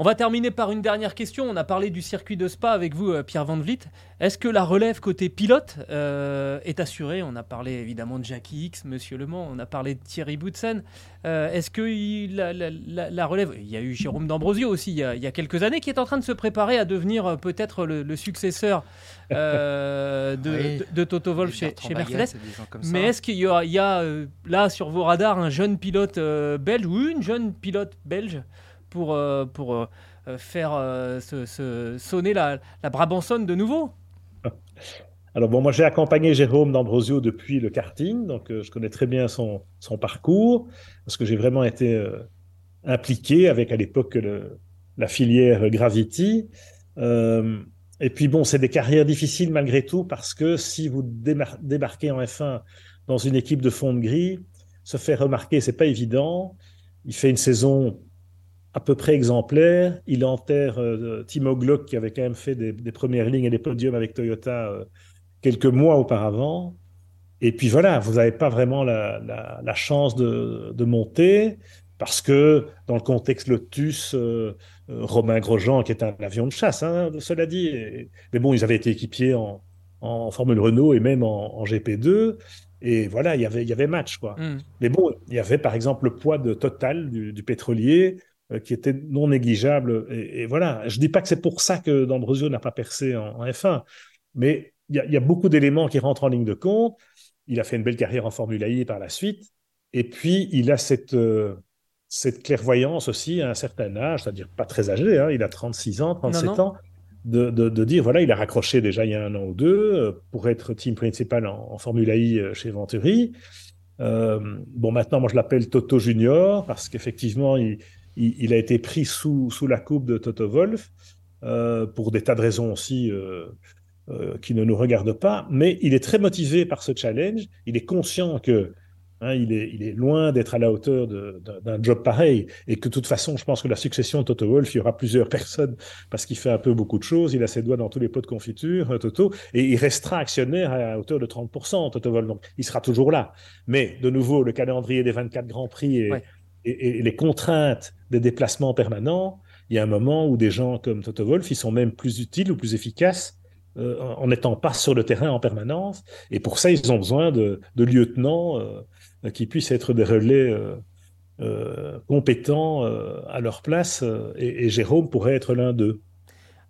[SPEAKER 1] On va terminer par une dernière question. On a parlé du circuit de Spa avec vous, euh, Pierre Van Vliet. Est-ce que la relève côté pilote euh, est assurée? On a parlé évidemment de Jackie X, Monsieur Le Mans. On a parlé de Thierry Boutsen. Euh, est-ce que la, relève Il y a eu Jérôme D'Ambrosio aussi il y, a, quelques années qui est en train de se préparer à devenir peut-être le, successeur de, Toto Wolff chez, Mercedes. Mais est-ce qu'il y a, là sur vos radars un jeune pilote belge ou une jeune pilote belge? Pour, euh, pour euh, euh, faire sonner la, la Brabançonne de nouveau
[SPEAKER 3] alors bon, moi j'ai accompagné Jérôme D'Ambrosio depuis le karting, donc je connais très bien son, son parcours, parce que j'ai vraiment été impliqué avec à l'époque la filière Gravity. et puis bon, c'est des carrières difficiles malgré tout, parce que si vous débarquez en F1 dans une équipe de fond de gris, se faire remarquer, c'est pas évident. Il fait une saison à peu près exemplaire. Il enterre euh, Timo Glock, qui avait quand même fait des, premières lignes et des podiums avec Toyota euh, quelques mois auparavant. Et puis voilà, vous n'avez pas vraiment la, chance de, monter parce que dans le contexte Lotus, euh, Romain Grosjean, qui est un avion de chasse, hein, cela dit, mais bon, ils avaient été équipiers en, Formule Renault et même en, GP2. Et voilà, il y avait, il y avait match. Quoi. Mm. Mais bon, il y avait par exemple le poids de Total du pétrolier qui était non négligeable. Et, voilà, je ne dis pas que c'est pour ça que D'Ambrosio n'a pas percé en, F1, mais il y, a beaucoup d'éléments qui rentrent en ligne de compte. Il a fait une belle carrière en Formule I par la suite. Et puis, il a cette, euh, cette clairvoyance aussi à un certain âge, c'est-à-dire pas très âgé, hein, il a 36 ans, 37 ans, de, de, dire, voilà, il a raccroché déjà il y a un an ou deux euh, pour être team principal en, Formule I chez Venturi. bon, maintenant, moi, je l'appelle Toto Junior parce qu'effectivement, il, il, a été pris sous, sous la coupe de Toto Wolff, euh, pour des tas de raisons aussi euh, euh, qui ne nous regardent pas, mais il est très motivé par ce challenge, il est conscient que hein, il, est, il, est, loin d'être à la hauteur d'un job pareil, et que de toute façon, je pense que la succession de Toto Wolff, il y aura plusieurs personnes, parce qu'il fait un peu beaucoup de choses, il a ses doigts dans tous les pots de confiture, Toto, et il restera actionnaire à hauteur de 30%, Toto Wolff, donc il sera toujours là. Mais de nouveau, le calendrier des 24 Grands Prix est, et, les contraintes des déplacements permanents, il y a un moment où des gens comme Toto Wolff, ils sont même plus utiles ou plus efficaces euh, en n'étant pas sur le terrain en permanence. Et pour ça, ils ont besoin de, lieutenants euh, qui puissent être des relais euh, compétents à leur place. Et, Jérôme pourrait être l'un d'eux.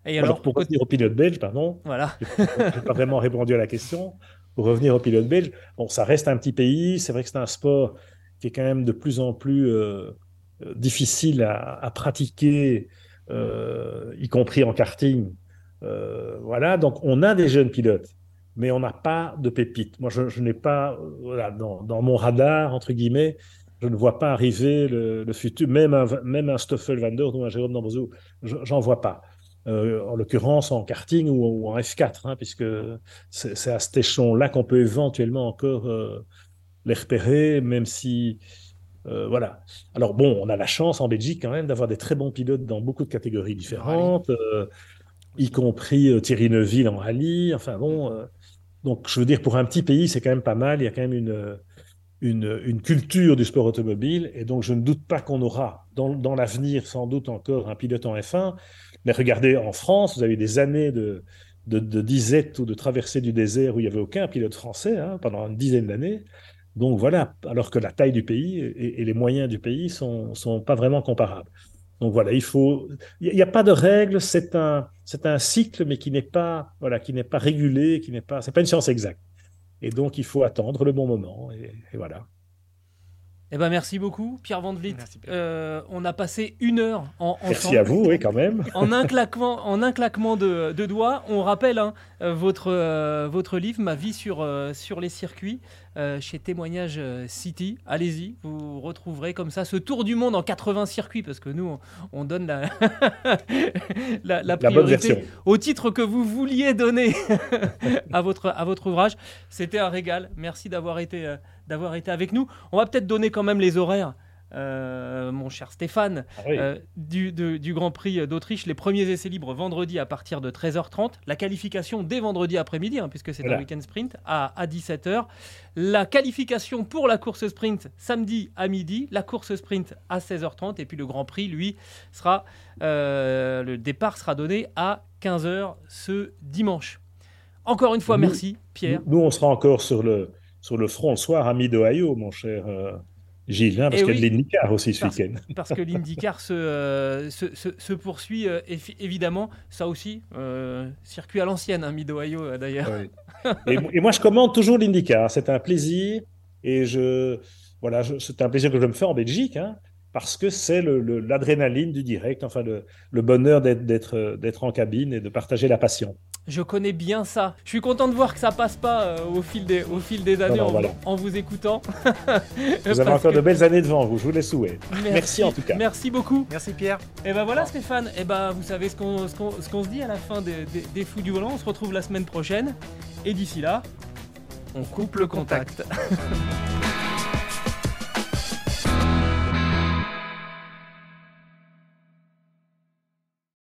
[SPEAKER 3] Et alors, pour revenir au pilote belge, pardon,
[SPEAKER 1] voilà.
[SPEAKER 3] je n'ai pas vraiment répondu à la question. Pour revenir au pilote belge, bon, ça reste un petit pays. C'est vrai que c'est un sport qui est quand même de plus en plus euh, euh, difficile à, pratiquer, euh, y compris en karting. voilà, donc on a des jeunes pilotes, mais on n'a pas de pépites. Moi, je, n'ai pas, voilà, dans, mon radar, entre guillemets, je ne vois pas arriver le, futur, même un, même un Stoffel Van Der ou un Jérôme D'Ambrosio, j'en vois pas. en l'occurrence en karting ou, en F4, hein, puisque c'est à cet échelon-là qu'on peut éventuellement encore les repérer, même si. Euh, voilà. Alors bon, on a la chance en Belgique quand même d'avoir des très bons pilotes dans beaucoup de catégories différentes, euh, y compris euh, Thierry Neuville en rallye. Enfin bon, donc je veux dire, pour un petit pays, c'est quand même pas mal. Il y a quand même une, une, une, culture du sport automobile. Et donc je ne doute pas qu'on aura dans, dans l'avenir sans doute encore un pilote en F1. Mais regardez, en France, vous avez des années de, de, de disette ou de traversée du désert où il n'y avait aucun pilote français hein, pendant une dizaine d'années. Donc voilà, alors que la taille du pays et, les moyens du pays sont, sont pas vraiment comparables. Donc voilà, il faut, il n'y a, pas de règle, c'est un, c'est un cycle, mais qui n'est pas, voilà, qui n'est pas régulé, qui n'est pas, c'est pas une science exacte. Et donc il faut attendre le bon moment, et voilà.
[SPEAKER 1] Eh ben merci beaucoup, Pierre Van Vliet. Euh, on a passé une heure en
[SPEAKER 3] Merci à vous, oui, quand même.
[SPEAKER 1] en un claquement, en un claquement de, doigts. On rappelle hein, euh, votre, euh, votre livre, Ma vie sur, sur les circuits, chez Témoignage City. Allez-y, vous retrouverez comme ça ce tour du monde en 80 circuits, parce que nous, on, donne la, la, priorité au titre que vous vouliez donner à, votre, à votre ouvrage. C'était un régal. Merci d'avoir été d'avoir été avec nous. On va peut-être donner quand même les horaires euh, mon cher Stéphane,
[SPEAKER 3] Ah oui.
[SPEAKER 1] euh, du, de- du Grand Prix d'Autriche. Les premiers essais libres vendredi à partir de 13h30. La qualification dès vendredi après-midi, hein, puisque c'est
[SPEAKER 3] Voilà.
[SPEAKER 1] un week-end sprint, à, à 17h. La qualification pour la course sprint samedi à midi. La course sprint à 16h30. Et puis le Grand Prix, lui, sera. euh, le départ sera donné à 15h ce dimanche. Encore une fois,
[SPEAKER 3] Nous-
[SPEAKER 1] merci, Pierre.
[SPEAKER 3] Nous, on sera encore sur le, sur le front ce soir à Mid-Ohio, mon cher euh, Gilles, hein, parce
[SPEAKER 1] Eh
[SPEAKER 3] qu'il y a de l'IndyCar aussi ce week-end.
[SPEAKER 1] parce que l'IndyCar se, euh, se, se- se poursuit euh, évidemment. Ça aussi, euh, circuit à l'ancienne, hein, Mid-Ohio euh, d'ailleurs.
[SPEAKER 3] Oui. Et, et moi, je commande toujours l'IndyCar. C'est un plaisir. Et je, voilà, je- c'est un plaisir que je me fais en Belgique, hein, parce que c'est le- le- l'adrénaline du direct, enfin le, le bonheur d'être- d'être d'être en cabine et de partager la passion.
[SPEAKER 1] Je connais bien ça. Je suis content de voir que ça passe pas euh, au, fil des, au fil des années
[SPEAKER 3] non,
[SPEAKER 1] en,
[SPEAKER 3] voilà.
[SPEAKER 1] en vous écoutant.
[SPEAKER 3] Vous avez encore de belles années devant vous, je vous les souhaite. Merci en tout cas.
[SPEAKER 1] Merci beaucoup.
[SPEAKER 2] Merci Pierre.
[SPEAKER 1] Et ben voilà Stéphane, et ben vous savez ce qu'on ce qu'on- ce qu'on se dit à la fin des, des- des fous du volant. On se retrouve la semaine prochaine. Et d'ici là, on coupe le contact.